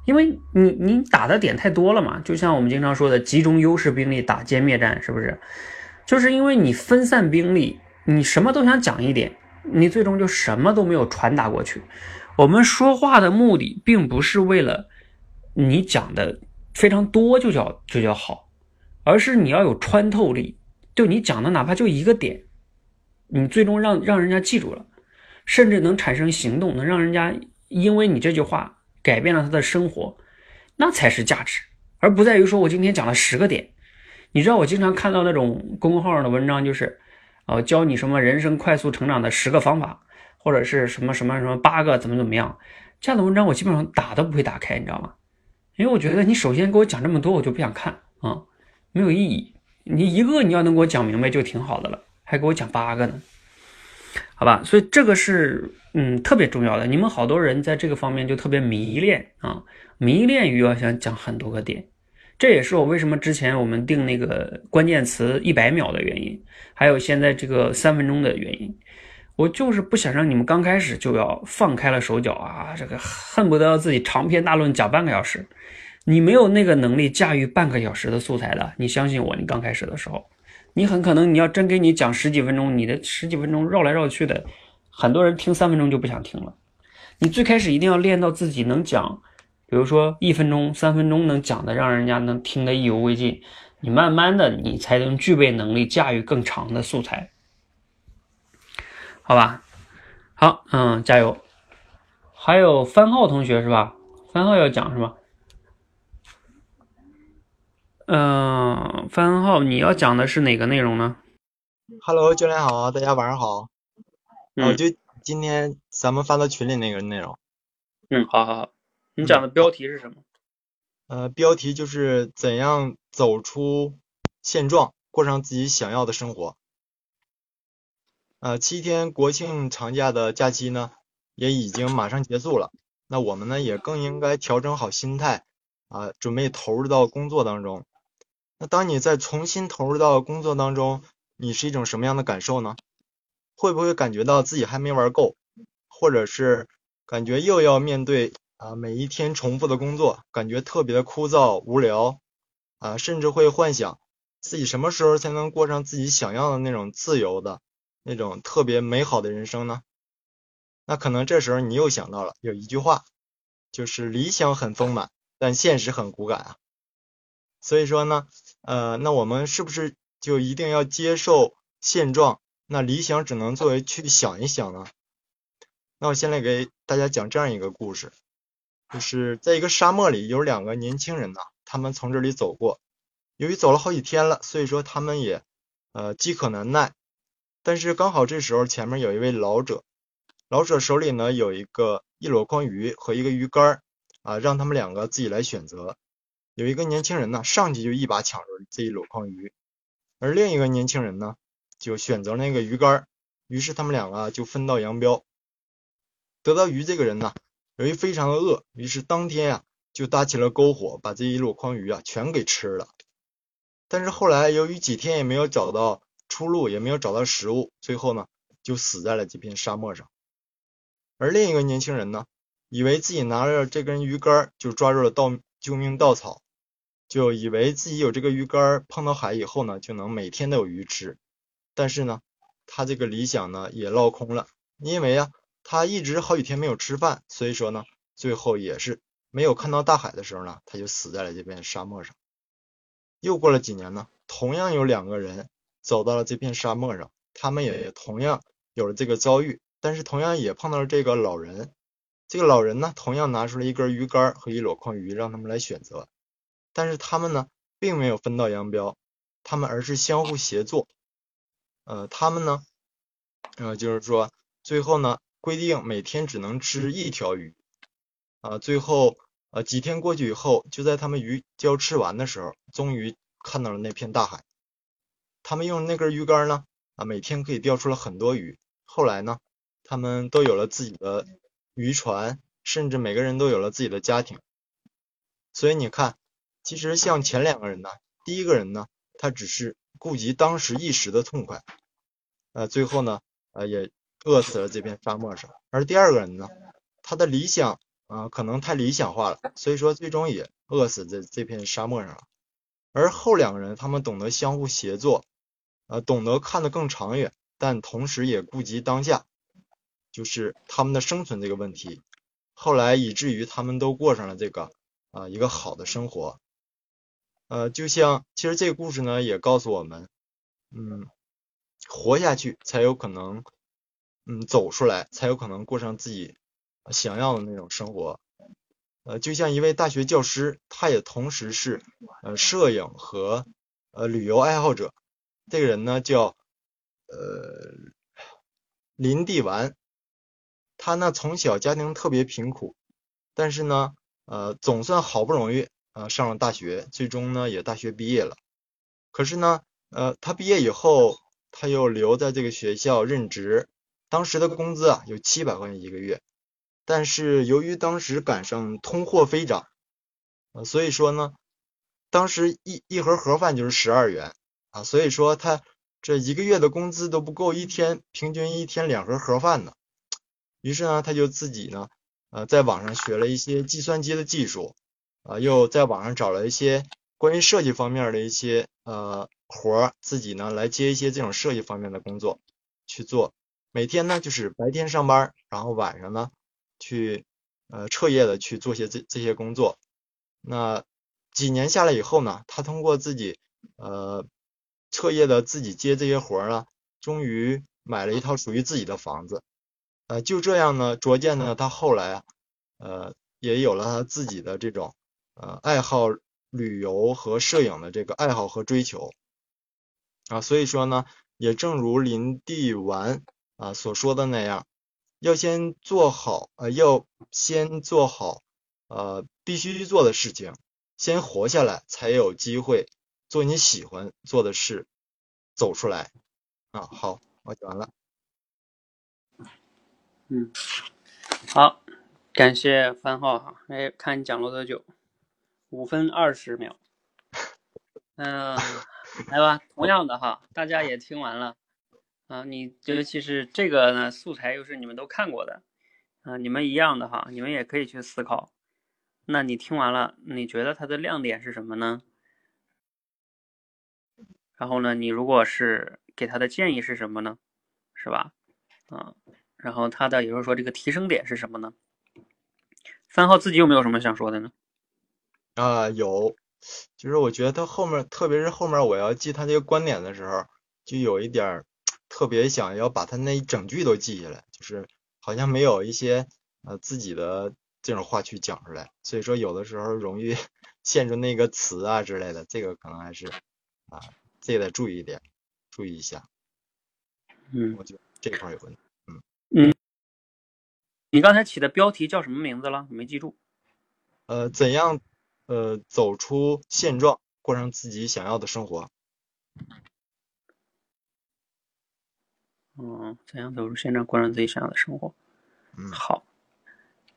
S1: 因为你你打的点太多了嘛。就像我们经常说的，集中优势兵力打歼灭战，是不是？就是因为你分散兵力，你什么都想讲一点，你最终就什么都没有传达过去。我们说话的目的，并不是为了你讲的非常多就叫就叫好，而是你要有穿透力。就你讲的哪怕就一个点，你最终让让人家记住了，甚至能产生行动，能让人家因为你这句话改变了他的生活，那才是价值，而不在于说我今天讲了十个点。你知道我经常看到那种公众号的文章，就是呃教你什么人生快速成长的十个方法。或者是什么什么什么八个怎么怎么样这样的文章，我基本上打都不会打开，你知道吗？因为我觉得你首先给我讲这么多，我就不想看啊，没有意义。你一个你要能给我讲明白就挺好的了，还给我讲八个呢，好吧？所以这个是嗯特别重要的。你们好多人在这个方面就特别迷恋啊，迷恋于要想讲很多个点，这也是我为什么之前我们定那个关键词一百秒的原因，还有现在这个三分钟的原因。我就是不想让你们刚开始就要放开了手脚啊，这个恨不得要自己长篇大论讲半个小时，你没有那个能力驾驭半个小时的素材的，你相信我，你刚开始的时候，你很可能你要真给你讲十几分钟，你的十几分钟绕来绕去的，很多人听三分钟就不想听了。你最开始一定要练到自己能讲，比如说一分钟、三分钟能讲的，让人家能听得意犹未尽，你慢慢的你才能具备能力驾驭更长的素材。好吧，好，嗯，加油。还有番号同学是吧？番号要讲是吧？嗯，番号你要讲的是哪个内容呢
S4: ？Hello，教练好，大家晚上好。
S1: 嗯，
S4: 就今天咱们发到群里那个内容。
S1: 嗯，好好好。你讲的标题是什么？
S4: 呃，标题就是怎样走出现状，过上自己想要的生活。呃，七天国庆长假的假期呢，也已经马上结束了。那我们呢，也更应该调整好心态啊，准备投入到工作当中。那当你再重新投入到工作当中，你是一种什么样的感受呢？会不会感觉到自己还没玩够，或者是感觉又要面对啊每一天重复的工作，感觉特别的枯燥无聊啊，甚至会幻想自己什么时候才能过上自己想要的那种自由的？那种特别美好的人生呢？那可能这时候你又想到了有一句话，就是理想很丰满，但现实很骨感啊。所以说呢，呃，那我们是不是就一定要接受现状？那理想只能作为去想一想呢？那我先来给大家讲这样一个故事，就是在一个沙漠里有两个年轻人呢，他们从这里走过，由于走了好几天了，所以说他们也呃饥渴难耐。但是刚好这时候前面有一位老者，老者手里呢有一个一箩筐鱼和一个鱼竿啊，让他们两个自己来选择。有一个年轻人呢上去就一把抢住这一箩筐鱼，而另一个年轻人呢就选择那个鱼竿。于是他们两个就分道扬镳。得到鱼这个人呢，由于非常的饿，于是当天呀就搭起了篝火，把这一箩筐鱼啊全给吃了。但是后来由于几天也没有找到。出路也没有找到食物，最后呢就死在了这片沙漠上。而另一个年轻人呢，以为自己拿着这根鱼竿就抓住了稻救命稻草，就以为自己有这个鱼竿碰到海以后呢，就能每天都有鱼吃。但是呢，他这个理想呢也落空了，因为啊，他一直好几天没有吃饭，所以说呢，最后也是没有看到大海的时候呢，他就死在了这片沙漠上。又过了几年呢，同样有两个人走到了这片沙漠上，他们也同样有了这个遭遇，但是同样也碰到了这个老人。这个老人呢，同样拿出了一根鱼竿和一箩筐鱼，让他们来选择。但是他们呢，并没有分道扬镳，他们而是相互协作。呃，他们呢，呃，就是说，最后呢，规定每天只能吃一条鱼。啊，最后。呃，几天过去以后，就在他们鱼就要吃完的时候，终于看到了那片大海。他们用那根鱼竿呢，啊，每天可以钓出了很多鱼。后来呢，他们都有了自己的渔船，甚至每个人都有了自己的家庭。所以你看，其实像前两个人呢，第一个人呢，他只是顾及当时一时的痛快，呃，最后呢，呃，也饿死了这片沙漠上。而第二个人呢，他的理想。啊，可能太理想化了，所以说最终也饿死在这片沙漠上了。而后两个人，他们懂得相互协作，呃，懂得看得更长远，但同时也顾及当下，就是他们的生存这个问题。后来以至于他们都过上了这个啊一个好的生活。呃，就像其实这个故事呢，也告诉我们，嗯，活下去才有可能，嗯，走出来才有可能过上自己。想要的那种生活，呃，就像一位大学教师，他也同时是呃摄影和呃旅游爱好者。这个人呢叫呃林地完，他呢从小家庭特别贫苦，但是呢呃总算好不容易呃上了大学，最终呢也大学毕业了。可是呢呃他毕业以后，他又留在这个学校任职，当时的工资啊有七百块钱一个月。但是由于当时赶上通货飞涨，呃，所以说呢，当时一一盒盒饭就是十二元啊，所以说他这一个月的工资都不够一天平均一天两盒盒饭呢。于是呢，他就自己呢，呃，在网上学了一些计算机的技术，啊，又在网上找了一些关于设计方面的一些呃活儿，自己呢来接一些这种设计方面的工作去做。每天呢就是白天上班，然后晚上呢。去呃彻夜的去做些这这些工作，那几年下来以后呢，他通过自己呃彻夜的自己接这些活儿呢，终于买了一套属于自己的房子，呃就这样呢，逐渐呢，他后来啊呃也有了他自己的这种呃爱好旅游和摄影的这个爱好和追求啊，所以说呢，也正如林地完啊所说的那样。要先做好，呃，要先做好，呃，必须去做的事情，先活下来，才有机会做你喜欢做的事，走出来。啊，好，我讲完了。
S1: 嗯，好，感谢番号哈，哎，看你讲了多久？五分二十秒。嗯，来吧，同样的哈，大家也听完了。啊，你尤其是这个呢，素材又是你们都看过的，啊，你们一样的哈，你们也可以去思考。那你听完了，你觉得它的亮点是什么呢？然后呢，你如果是给他的建议是什么呢？是吧？啊，然后他的也就是说这个提升点是什么呢？三号自己有没有什么想说的呢？
S4: 啊，有，就是我觉得他后面，特别是后面我要记他这个观点的时候，就有一点。特别想要把他那一整句都记下来，就是好像没有一些呃自己的这种话去讲出来，所以说有的时候容易 陷入那个词啊之类的，这个可能还是啊这也得注意一点，注意一下。
S1: 嗯，
S4: 我觉得这块有问题。
S1: 嗯嗯，你刚才起的标题叫什么名字了？没记住。
S4: 呃，怎样呃走出现状，过上自己想要的生活？
S1: 嗯，怎样走出现状，过上自己想要的生活？
S4: 嗯，
S1: 好，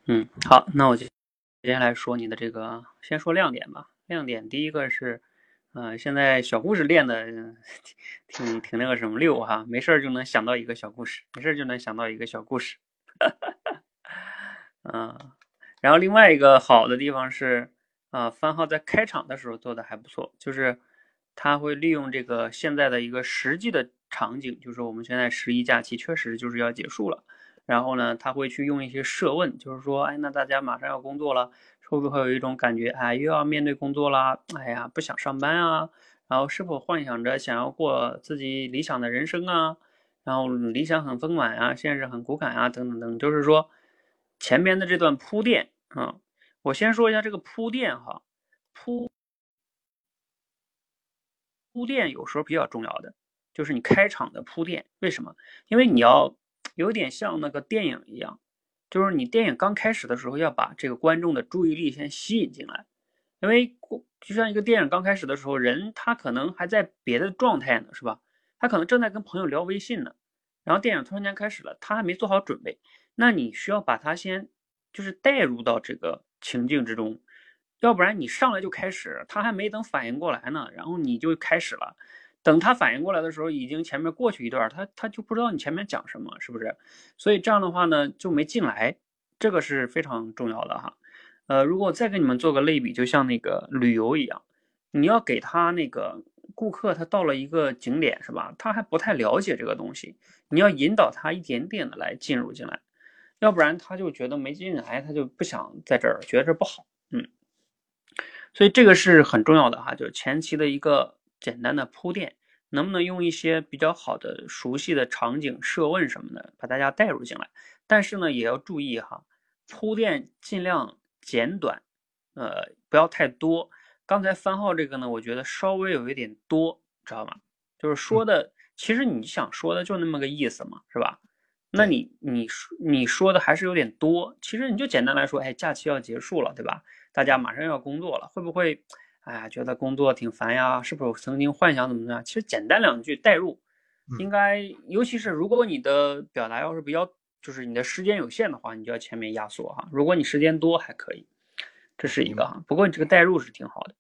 S1: 嗯，好，那我就接下来说你的这个，先说亮点吧。亮点第一个是，呃，现在小故事练的 挺挺那个什么溜哈，没事儿就能想到一个小故事，没事儿就能想到一个小故事。啊，然后另外一个好的地方是，啊，番号在开场的时候做的还不错，就是他会利用这个现在的一个实际的场景，就是我们现在十一假期确实就是要结束了，然后呢，他会去用一些设问，就是说，哎，那大家马上要工作了，会不会有一种感觉，哎，又要面对工作啦，哎呀，不想上班啊，然后是否幻想着想要过自己理想的人生啊？然后理想很丰满啊，现实很骨感啊，等等等，就是说前面的这段铺垫啊，我先说一下这个铺垫哈，铺铺垫有时候比较重要的，就是你开场的铺垫，为什么？因为你要有点像那个电影一样，就是你电影刚开始的时候要把这个观众的注意力先吸引进来，因为就像一个电影刚开始的时候，人他可能还在别的状态呢，是吧？他可能正在跟朋友聊微信呢，然后电影突然间开始了，他还没做好准备，那你需要把他先就是带入到这个情境之中，要不然你上来就开始，他还没等反应过来呢，然后你就开始了，等他反应过来的时候，已经前面过去一段，他他就不知道你前面讲什么，是不是？所以这样的话呢，就没进来，这个是非常重要的哈。呃，如果再给你们做个类比，就像那个旅游一样，你要给他那个。顾客他到了一个景点是吧？他还不太了解这个东西，你要引导他一点点的来进入进来，要不然他就觉得没进来，他就不想在这儿，觉得这不好。嗯，所以这个是很重要的哈，就是前期的一个简单的铺垫，能不能用一些比较好的、熟悉的场景设问什么的，把大家带入进来。但是呢，也要注意哈，铺垫尽量简短，呃，不要太多。刚才番号这个呢，我觉得稍微有一点多，知道吗？就是说的，其实你想说的就那么个意思嘛，是吧？那你你说你说的还是有点多。其实你就简单来说，哎，假期要结束了，对吧？大家马上要工作了，会不会，哎呀，觉得工作挺烦呀？是不是曾经幻想怎么怎么样？其实简单两句代入，应该，尤其是如果你的表达要是比较，就是你的时间有限的话，你就要前面压缩哈。如果你时间多还可以，这是一个哈。不过你这个代入是挺好的。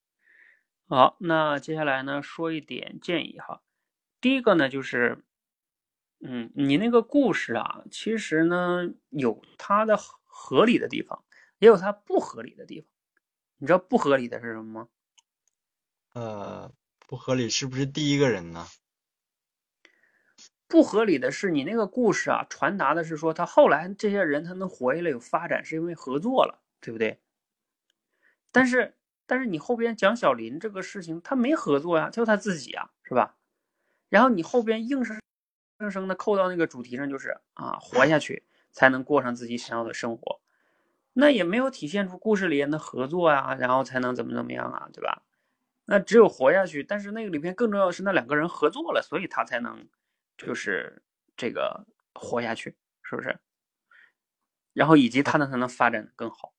S1: 好，那接下来呢，说一点建议哈。第一个呢，就是，嗯，你那个故事啊，其实呢有它的合理的地方，也有它不合理的地方。你知道不合理的是什么吗？
S4: 呃，不合理是不是第一个人呢？
S1: 不合理的是你那个故事啊，传达的是说他后来这些人他能活下来有发展，是因为合作了，对不对？但是。但是你后边讲小林这个事情，他没合作呀，就他自己呀，是吧？然后你后边硬生生生的扣到那个主题上，就是啊，活下去才能过上自己想要的生活，那也没有体现出故事里人的合作啊，然后才能怎么怎么样啊，对吧？那只有活下去，但是那个里面更重要的是那两个人合作了，所以他才能就是这个活下去，是不是？然后以及他呢才能发展的更好。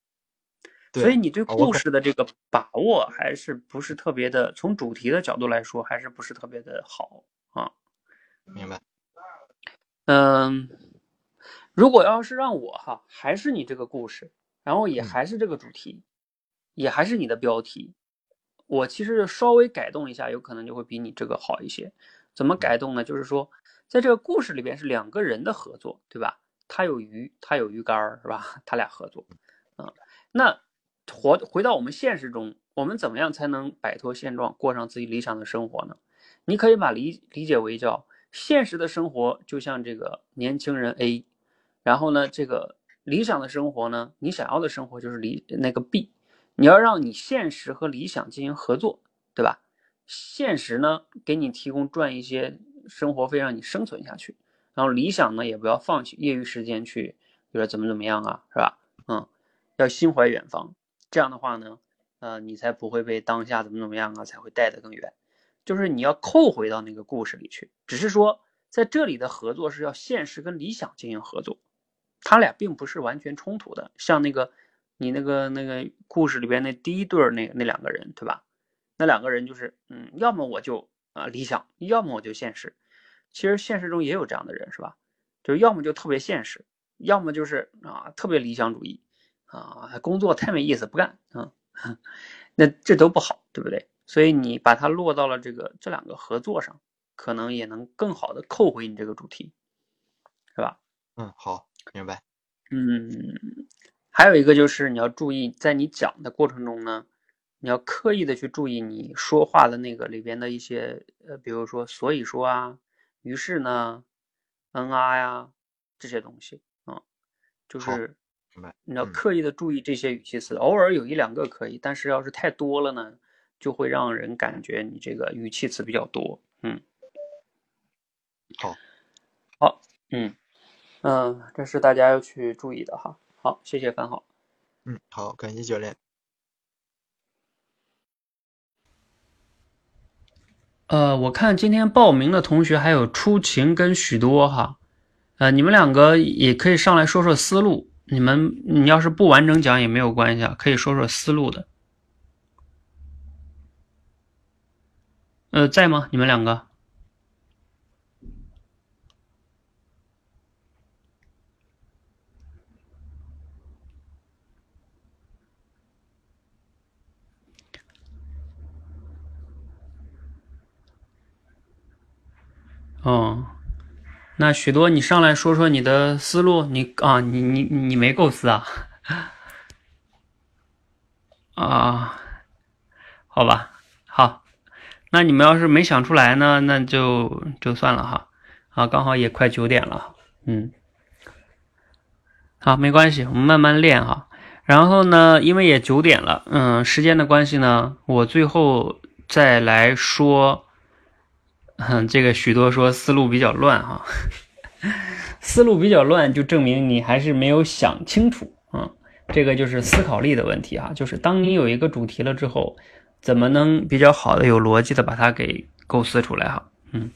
S1: 所以你对故事的这个把握还是不是特别的，从主题的角度来说，还是不是特别的好啊？
S4: 明白。
S1: 嗯，如果要是让我哈，还是你这个故事，然后也还是这个主题，也还是你的标题，我其实稍微改动一下，有可能就会比你这个好一些。怎么改动呢？就是说，在这个故事里边是两个人的合作，对吧？他有鱼，他有鱼竿儿，是吧？他俩合作，啊，那。活回到我们现实中，我们怎么样才能摆脱现状，过上自己理想的生活呢？你可以把理理解为叫现实的生活，就像这个年轻人 A，然后呢，这个理想的生活呢，你想要的生活就是理那个 B，你要让你现实和理想进行合作，对吧？现实呢，给你提供赚一些生活费，让你生存下去，然后理想呢，也不要放弃业余时间去，比如说怎么怎么样啊，是吧？嗯，要心怀远方。这样的话呢，呃，你才不会被当下怎么怎么样啊，才会带得更远。就是你要扣回到那个故事里去，只是说在这里的合作是要现实跟理想进行合作，他俩并不是完全冲突的。像那个你那个那个故事里边那第一对儿那那两个人，对吧？那两个人就是，嗯，要么我就啊理想，要么我就现实。其实现实中也有这样的人，是吧？就要么就特别现实，要么就是啊特别理想主义。啊，工作太没意思，不干啊，那这都不好，对不对？所以你把它落到了这个这两个合作上，可能也能更好的扣回你这个主题，是吧？
S4: 嗯，好，明白。
S1: 嗯，还有一个就是你要注意，在你讲的过程中呢，你要刻意的去注意你说话的那个里边的一些呃，比如说所以说啊，于是呢，嗯啊呀这些东西啊，就是你要刻意的注意这些语气词，偶尔有一两个可以，但是要是太多了呢，就会让人感觉你这个语气词比较多。嗯，
S4: 好，
S1: 好，嗯嗯，这是大家要去注意的哈。好，谢谢樊浩。
S4: 嗯，好，感谢教练。
S1: 呃，我看今天报名的同学还有出勤跟许多哈，呃，你们两个也可以上来说说思路。你们你要是不完整讲也没有关系啊，可以说说思路的。呃，在吗？你们两个？哦，那许多，你上来说说你的思路。你啊，你你你没构思啊？啊，好吧，好，那你们要是没想出来呢，那就就算了哈。啊，刚好也快九点了，嗯，好，没关系，我们慢慢练哈。然后呢，因为也九点了，嗯，时间的关系呢，我最后再来说。嗯，这个许多说思路比较乱哈，思路比较乱就证明你还是没有想清楚啊。这个就是思考力的问题啊，就是当你有一个主题了之后，怎么能比较好的有逻辑的把它给构思出来哈？嗯。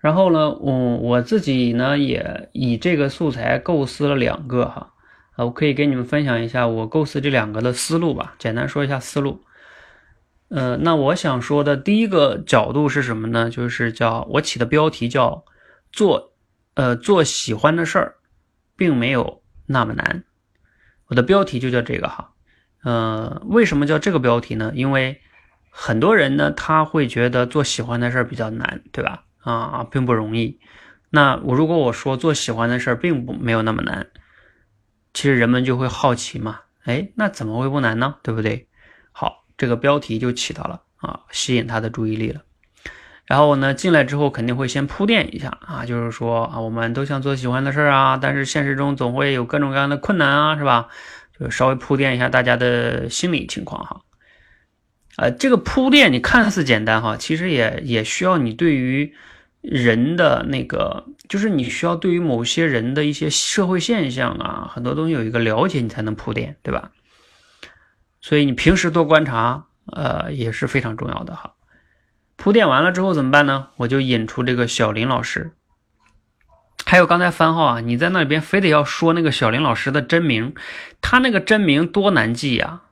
S1: 然后呢，我我自己呢也以这个素材构思了两个哈，啊，我可以给你们分享一下我构思这两个的思路吧，简单说一下思路。呃，那我想说的第一个角度是什么呢？就是叫我起的标题叫做，呃，做喜欢的事儿，并没有那么难。我的标题就叫这个哈。呃，为什么叫这个标题呢？因为很多人呢，他会觉得做喜欢的事儿比较难，对吧？啊，并不容易。那我如果我说做喜欢的事儿并不没有那么难，其实人们就会好奇嘛。哎，那怎么会不难呢？对不对？好。这个标题就起到了啊，吸引他的注意力了。然后呢，进来之后肯定会先铺垫一下啊，就是说啊，我们都想做喜欢的事儿啊，但是现实中总会有各种各样的困难啊，是吧？就稍微铺垫一下大家的心理情况哈。呃，这个铺垫你看似简单哈，其实也也需要你对于人的那个，就是你需要对于某些人的一些社会现象啊，很多东西有一个了解，你才能铺垫，对吧？所以你平时多观察，呃，也是非常重要的哈。铺垫完了之后怎么办呢？我就引出这个小林老师，还有刚才番号啊，你在那边非得要说那个小林老师的真名，他那个真名多难记呀，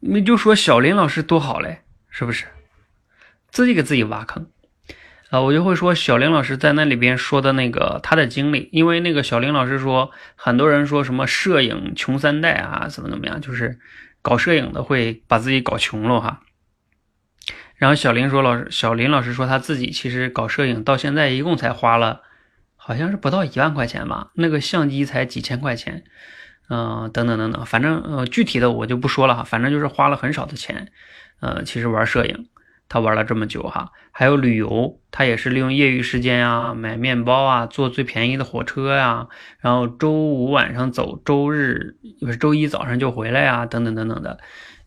S1: 你就说小林老师多好嘞，是不是？自己给自己挖坑啊！我就会说小林老师在那里边说的那个他的经历，因为那个小林老师说，很多人说什么摄影穷三代啊，怎么怎么样，就是。搞摄影的会把自己搞穷了哈，然后小林说：“老师，小林老师说他自己其实搞摄影到现在一共才花了，好像是不到一万块钱吧，那个相机才几千块钱，嗯，等等等等，反正呃具体的我就不说了哈，反正就是花了很少的钱，呃，其实玩摄影。”他玩了这么久哈，还有旅游，他也是利用业余时间啊，买面包啊，坐最便宜的火车呀，然后周五晚上走，周日不是周一早上就回来呀，等等等等的。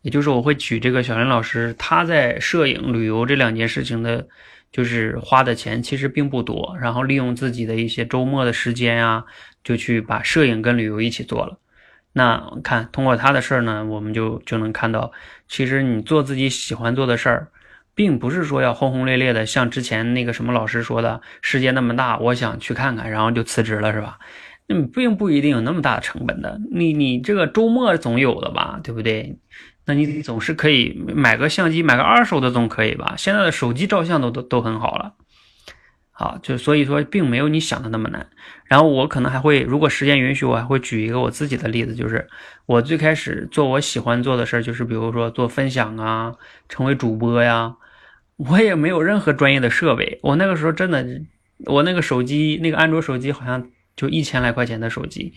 S1: 也就是我会举这个小林老师，他在摄影、旅游这两件事情的，就是花的钱其实并不多，然后利用自己的一些周末的时间啊，就去把摄影跟旅游一起做了。那看通过他的事儿呢，我们就就能看到，其实你做自己喜欢做的事儿。并不是说要轰轰烈烈的，像之前那个什么老师说的，世界那么大，我想去看看，然后就辞职了，是吧？嗯，并不一定有那么大的成本的。你你这个周末总有的吧，对不对？那你总是可以买个相机，买个二手的总可以吧？现在的手机照相都都都很好了。好，就所以说，并没有你想的那么难。然后我可能还会，如果时间允许，我还会举一个我自己的例子，就是我最开始做我喜欢做的事儿，就是比如说做分享啊，成为主播呀。我也没有任何专业的设备，我那个时候真的，我那个手机，那个安卓手机好像就一千来块钱的手机，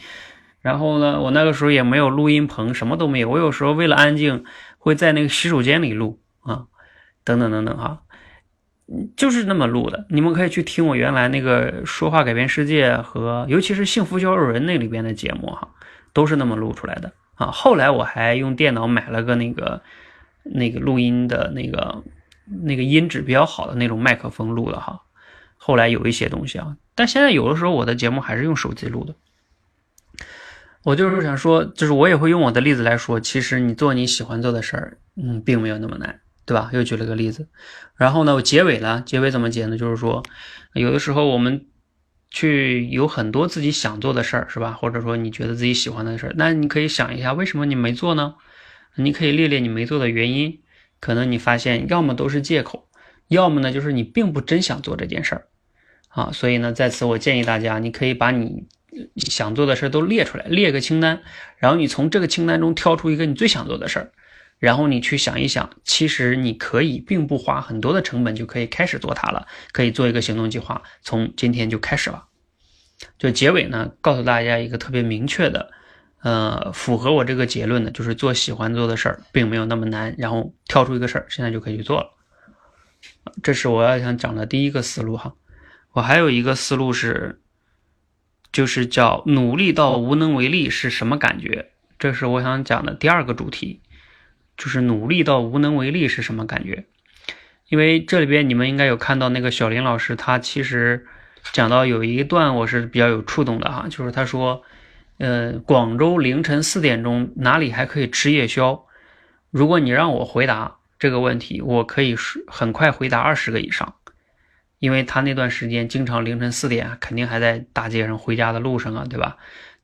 S1: 然后呢，我那个时候也没有录音棚，什么都没有。我有时候为了安静，会在那个洗手间里录啊，等等等等哈，就是那么录的。你们可以去听我原来那个说话改变世界和尤其是幸福交友人那里边的节目哈，都是那么录出来的啊。后来我还用电脑买了个那个那个录音的那个那个音质比较好的那种麦克风录的哈。后来有一些东西啊，但现在有的时候我的节目还是用手机录的。我就是想说，就是我也会用我的例子来说，其实你做你喜欢做的事儿，嗯，并没有那么难，对吧？又举了个例子，然后呢，我结尾呢，结尾怎么结呢？就是说，有的时候我们去有很多自己想做的事儿，是吧？或者说你觉得自己喜欢的事儿，那你可以想一下，为什么你没做呢？你可以列列你没做的原因，可能你发现要么都是借口，要么呢就是你并不真想做这件事儿，啊，所以呢，在此我建议大家，你可以把你。想做的事儿都列出来，列个清单，然后你从这个清单中挑出一个你最想做的事儿，然后你去想一想，其实你可以并不花很多的成本就可以开始做它了，可以做一个行动计划，从今天就开始了。就结尾呢，告诉大家一个特别明确的，呃，符合我这个结论的，就是做喜欢做的事儿并没有那么难，然后挑出一个事儿，现在就可以去做了。这是我要想讲的第一个思路哈，我还有一个思路是。就是叫努力到无能为力是什么感觉？这是我想讲的第二个主题，就是努力到无能为力是什么感觉？因为这里边你们应该有看到那个小林老师，他其实讲到有一段我是比较有触动的哈，就是他说，呃，广州凌晨四点钟哪里还可以吃夜宵？如果你让我回答这个问题，我可以是很快回答二十个以上。因为他那段时间经常凌晨四点，肯定还在大街上回家的路上啊，对吧？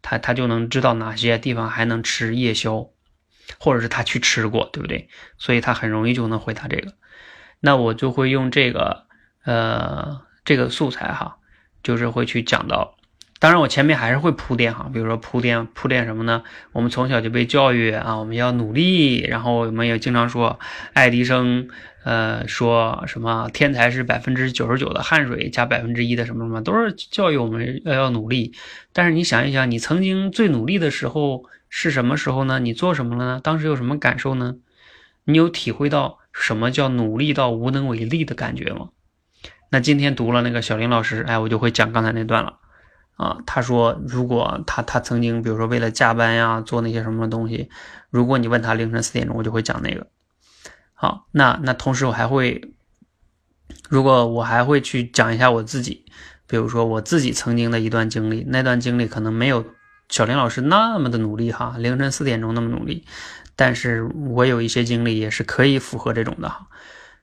S1: 他他就能知道哪些地方还能吃夜宵，或者是他去吃过，对不对？所以他很容易就能回答这个。那我就会用这个呃这个素材哈，就是会去讲到。当然我前面还是会铺垫哈，比如说铺垫铺垫什么呢？我们从小就被教育啊，我们要努力，然后我们也经常说爱迪生。呃，说什么天才是百分之九十九的汗水加百分之一的什么什么，都是教育我们要要努力。但是你想一想，你曾经最努力的时候是什么时候呢？你做什么了呢？当时有什么感受呢？你有体会到什么叫努力到无能为力的感觉吗？那今天读了那个小林老师，哎，我就会讲刚才那段了。啊，他说如果他他曾经比如说为了加班呀做那些什么东西，如果你问他凌晨四点钟，我就会讲那个。好，那那同时我还会，如果我还会去讲一下我自己，比如说我自己曾经的一段经历，那段经历可能没有小林老师那么的努力哈，凌晨四点钟那么努力，但是我有一些经历也是可以符合这种的哈，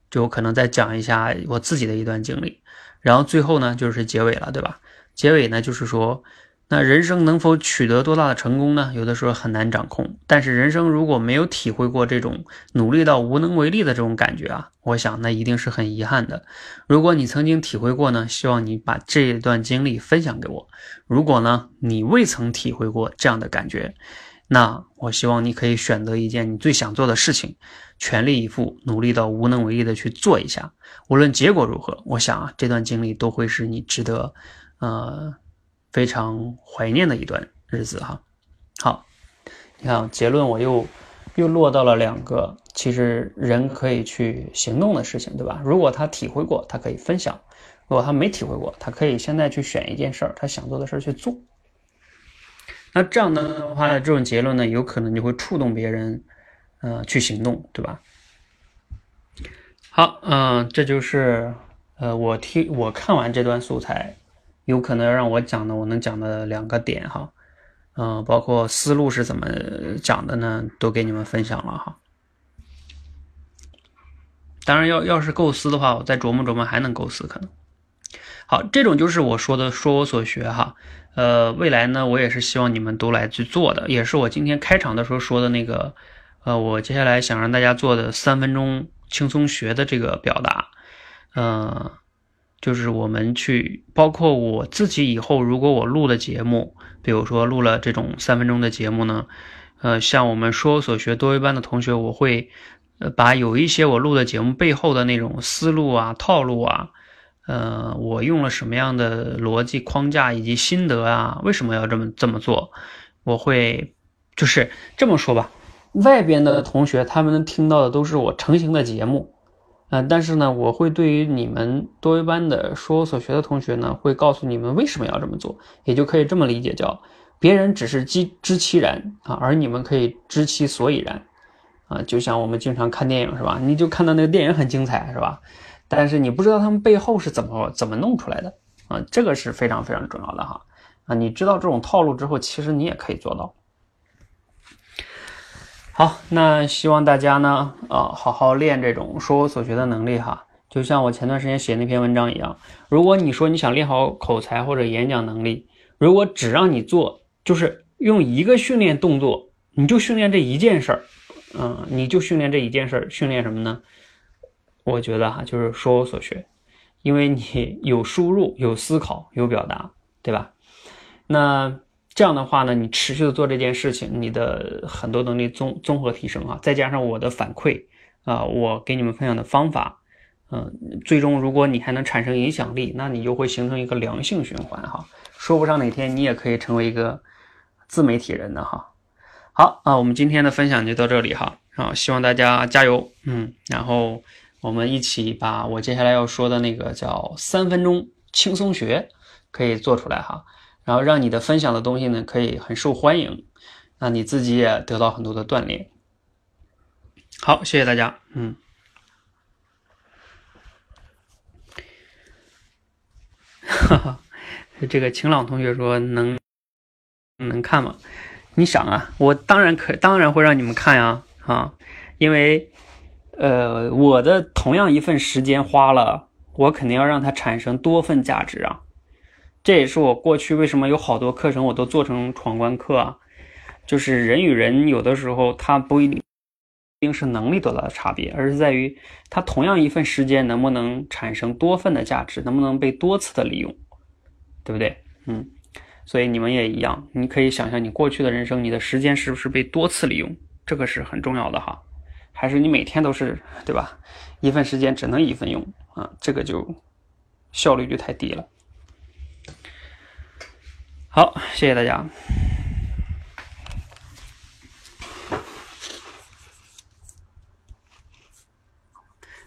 S1: 就可能再讲一下我自己的一段经历，然后最后呢就是结尾了，对吧？结尾呢就是说。那人生能否取得多大的成功呢？有的时候很难掌控。但是人生如果没有体会过这种努力到无能为力的这种感觉啊，我想那一定是很遗憾的。如果你曾经体会过呢，希望你把这一段经历分享给我。如果呢你未曾体会过这样的感觉，那我希望你可以选择一件你最想做的事情，全力以赴，努力到无能为力的去做一下。无论结果如何，我想啊这段经历都会是你值得，呃。非常怀念的一段日子哈，好，你看结论我又又落到了两个，其实人可以去行动的事情，对吧？如果他体会过，他可以分享；如果他没体会过，他可以现在去选一件事儿，他想做的事儿去做。那这样的话，这种结论呢，有可能就会触动别人，呃，去行动，对吧？好，嗯，这就是呃，我听我看完这段素材。有可能让我讲的，我能讲的两个点哈，嗯，包括思路是怎么讲的呢？都给你们分享了哈。当然，要要是构思的话，我再琢磨琢磨，还能构思可能。好，这种就是我说的，说我所学哈。呃，未来呢，我也是希望你们都来去做的，也是我今天开场的时候说的那个，呃，我接下来想让大家做的三分钟轻松学的这个表达，嗯。就是我们去，包括我自己以后，如果我录的节目，比如说录了这种三分钟的节目呢，呃，像我们说所学多维班的同学，我会，把有一些我录的节目背后的那种思路啊、套路啊，呃，我用了什么样的逻辑框架以及心得啊，为什么要这么这么做，我会就是这么说吧，外边的同学他们能听到的都是我成型的节目，嗯、但是呢，我会对于你们多维班的说我所学的同学呢，会告诉你们为什么要这么做，也就可以这么理解叫。别人只是知知其然啊，而你们可以知其所以然啊。就像我们经常看电影是吧？你就看到那个电影很精彩是吧？但是你不知道他们背后是怎么怎么弄出来的啊，这个是非常非常重要的哈啊。你知道这种套路之后，其实你也可以做到。好，那希望大家呢啊好好练这种说我所学的能力哈。就像我前段时间写那篇文章一样，如果你说你想练好口才或者演讲能力，如果只让你做。就是用一个训练动作，你就训练这一件事儿，嗯，你就训练这一件事儿，训练什么呢？我觉得哈，就是说我所学，因为你有输入、有思考、有表达，对吧？那这样的话呢，你持续的做这件事情，你的很多能力综综合提升啊，再加上我的反馈啊，我给你们分享的方法，嗯，最终如果你还能产生影响力，那你就会形成一个良性循环哈，说不上哪天你也可以成为一个。自媒体人的哈，好啊，我们今天的分享就到这里哈，啊，希望大家加油，嗯，然后我们一起把我接下来要说的那个叫三分钟轻松学可以做出来哈，然后让你的分享的东西呢可以很受欢迎，那你自己也得到很多的锻炼。好，谢谢大家，嗯，哈哈，这个晴朗同学说能。能看吗？你想啊，我当然可，当然会让你们看呀，啊，因为，呃，我的同样一份时间花了，我肯定要让它产生多份价值啊。这也是我过去为什么有好多课程我都做成闯关课啊，就是人与人有的时候他不一定一定是能力多大的差别，而是在于他同样一份时间能不能产生多份的价值，能不能被多次的利用，对不对？嗯。所以你们也一样，你可以想象你过去的人生，你的时间是不是被多次利用？这个是很重要的哈。还是你每天都是对吧？一份时间只能一份用啊，这个就效率就太低了。好，谢谢大家。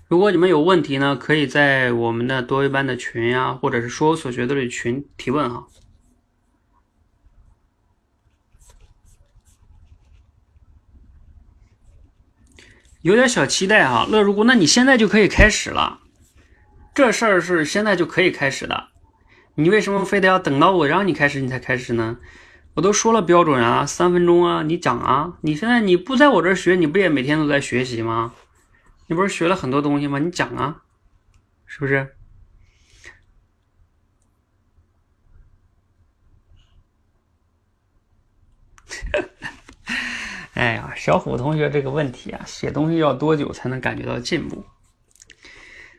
S1: 如果你们有问题呢，可以在我们的多维班的群呀，或者是说所学的群提问哈。有点小期待哈，乐如姑，那你现在就可以开始了，这事儿是现在就可以开始的，你为什么非得要等到我让你开始你才开始呢？我都说了标准啊，三分钟啊，你讲啊，你现在你不在我这儿学，你不也每天都在学习吗？你不是学了很多东西吗？你讲啊，是不是？哎呀，小虎同学这个问题啊，写东西要多久才能感觉到进步？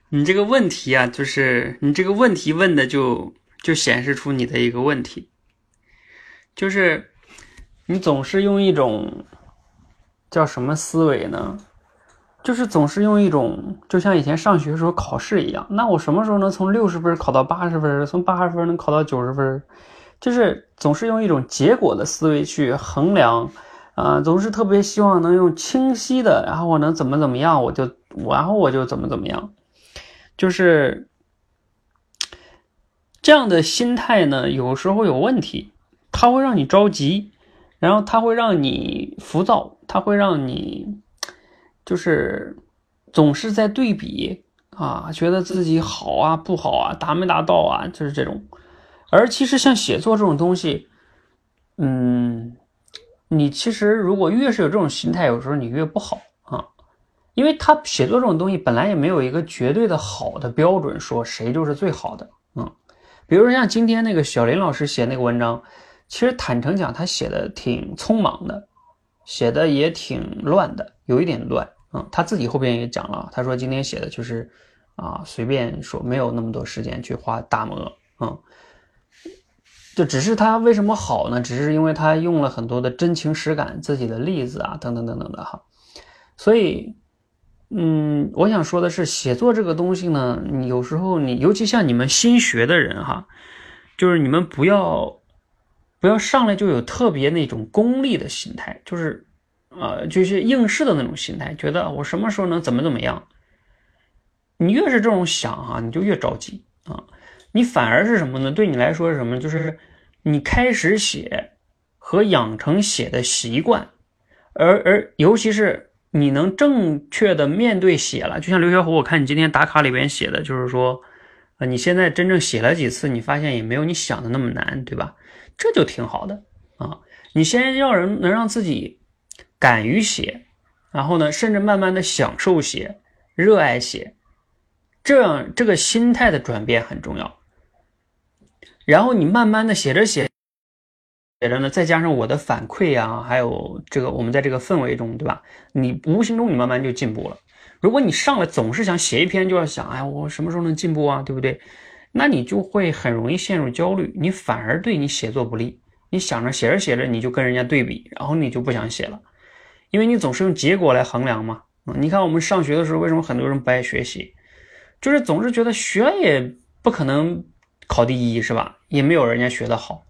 S1: 你这个问题啊，就是你这个问题问的就就显示出你的一个问题，就是你总是用一种叫什么思维呢？就是总是用一种就像以前上学时候考试一样，那我什么时候能从六十分考到八十分，从八十分能考到九十分？就是总是用一种结果的思维去衡量。啊，总是特别希望能用清晰的，然后我能怎么怎么样，我就，然后我就怎么怎么样，就是这样的心态呢，有时候有问题，它会让你着急，然后它会让你浮躁，它会让你就是总是在对比啊，觉得自己好啊不好啊，达没达到啊，就是这种。而其实像写作这种东西，嗯。你其实如果越是有这种心态，有时候你越不好啊，因为他写作这种东西本来也没有一个绝对的好的标准，说谁就是最好的，比如说像今天那个小林老师写那个文章，其实坦诚讲，他写的挺匆忙的，写的也挺乱的，有一点乱，嗯，他自己后边也讲了，他说今天写的就是啊，随便说，没有那么多时间去画大模，嗯。就只是他为什么好呢？只是因为他用了很多的真情实感、自己的例子啊，等等等等的哈。所以，嗯，我想说的是，写作这个东西呢，你有时候你，尤其像你们新学的人哈，就是你们不要不要上来就有特别那种功利的心态，就是呃，就是应试的那种心态，觉得我什么时候能怎么怎么样。你越是这种想哈，你就越着急啊。你反而是什么呢？对你来说是什么？就是你开始写和养成写的习惯，而而尤其是你能正确的面对写了，就像刘小虎，我看你今天打卡里边写的，就是说，呃，你现在真正写了几次，你发现也没有你想的那么难，对吧？这就挺好的啊。你先要人能让自己敢于写，然后呢，甚至慢慢的享受写，热爱写，这样这个心态的转变很重要。然后你慢慢的写着写，写着呢，再加上我的反馈啊，还有这个我们在这个氛围中，对吧？你无形中你慢慢就进步了。如果你上来总是想写一篇就要想，哎，我什么时候能进步啊，对不对？那你就会很容易陷入焦虑，你反而对你写作不利。你想着写着写着你就跟人家对比，然后你就不想写了，因为你总是用结果来衡量嘛。你看我们上学的时候，为什么很多人不爱学习？就是总是觉得学也不可能。考第一是吧？也没有人家学的好。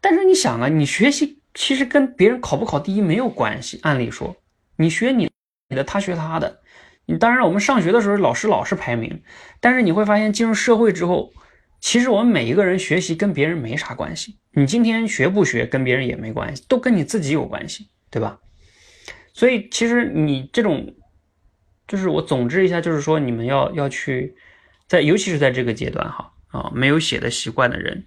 S1: 但是你想啊，你学习其实跟别人考不考第一没有关系。按理说，你学你的，他学他的。你当然，我们上学的时候老师老是排名，但是你会发现进入社会之后，其实我们每一个人学习跟别人没啥关系。你今天学不学跟别人也没关系，都跟你自己有关系，对吧？所以其实你这种，就是我总之一下，就是说你们要要去在，尤其是在这个阶段哈。啊，没有写的习惯的人，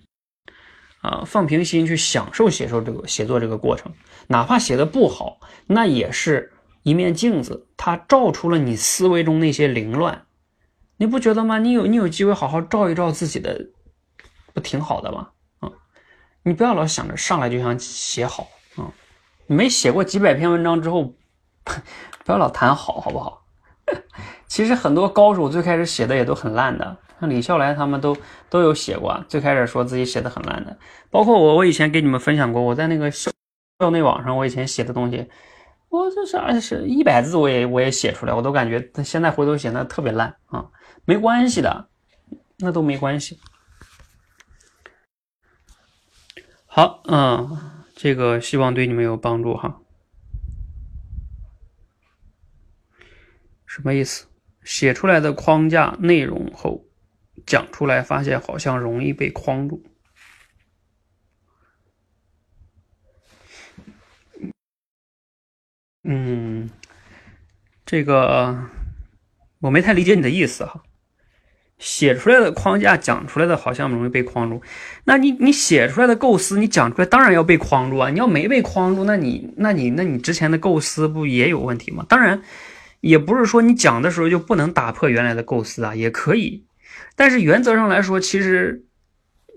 S1: 啊，放平心去享受写作这个写作这个过程，哪怕写的不好，那也是一面镜子，它照出了你思维中那些凌乱，你不觉得吗？你有你有机会好好照一照自己的，不挺好的吗？啊，你不要老想着上来就想写好啊，没写过几百篇文章之后，不要老谈好，好不好？其实很多高手最开始写的也都很烂的。像李笑来他们都都有写过，最开始说自己写的很烂的，包括我，我以前给你们分享过，我在那个校校内网上，我以前写的东西，我这是是一百字，我也我也写出来，我都感觉现在回头写那特别烂啊，没关系的，那都没关系。好，嗯，这个希望对你们有帮助哈。什么意思？写出来的框架内容后。讲出来，发现好像容易被框住。嗯，这个我没太理解你的意思哈。写出来的框架讲出来的好像容易被框住，那你你写出来的构思你讲出来当然要被框住啊！你要没被框住，那你那你那你之前的构思不也有问题吗？当然，也不是说你讲的时候就不能打破原来的构思啊，也可以。但是原则上来说，其实，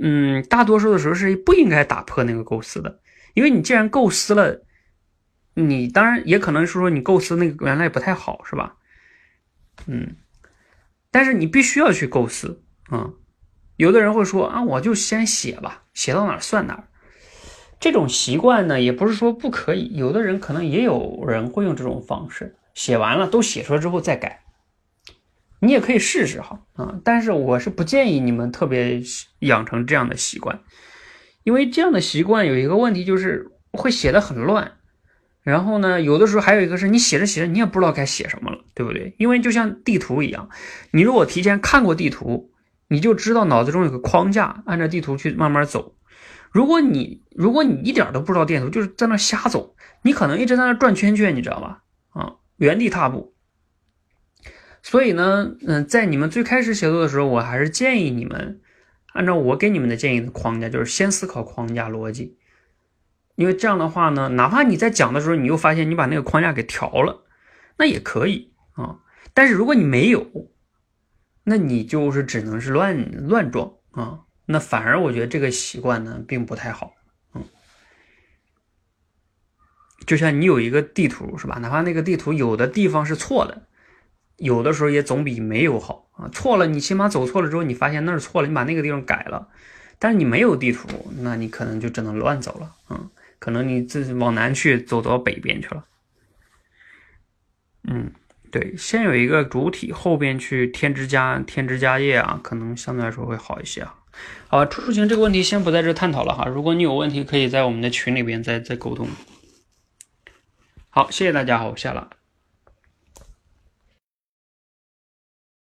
S1: 嗯，大多数的时候是不应该打破那个构思的，因为你既然构思了，你当然也可能是说你构思那个原来不太好，是吧？嗯，但是你必须要去构思啊。有的人会说啊，我就先写吧，写到哪儿算哪儿。这种习惯呢，也不是说不可以，有的人可能也有人会用这种方式，写完了都写出来之后再改。你也可以试试哈啊，但是我是不建议你们特别养成这样的习惯，因为这样的习惯有一个问题就是会写的很乱，然后呢，有的时候还有一个是你写着写着你也不知道该写什么了，对不对？因为就像地图一样，你如果提前看过地图，你就知道脑子中有个框架，按照地图去慢慢走。如果你如果你一点都不知道地图，就是在那瞎走，你可能一直在那转圈圈，你知道吧？啊，原地踏步。所以呢，嗯，在你们最开始写作的时候，我还是建议你们按照我给你们的建议的框架，就是先思考框架逻辑，因为这样的话呢，哪怕你在讲的时候，你又发现你把那个框架给调了，那也可以啊。但是如果你没有，那你就是只能是乱乱撞啊，那反而我觉得这个习惯呢，并不太好。嗯，就像你有一个地图是吧？哪怕那个地图有的地方是错的。有的时候也总比没有好啊！错了，你起码走错了之后，你发现那儿错了，你把那个地方改了。但是你没有地图，那你可能就只能乱走了，嗯，可能你自己往南去，走到北边去了。嗯，对，先有一个主体，后边去添枝加添枝加叶啊，可能相对来说会好一些啊。好，出行这个问题先不在这探讨了哈。如果你有问题，可以在我们的群里边再再沟通。好，谢谢大家，我下了。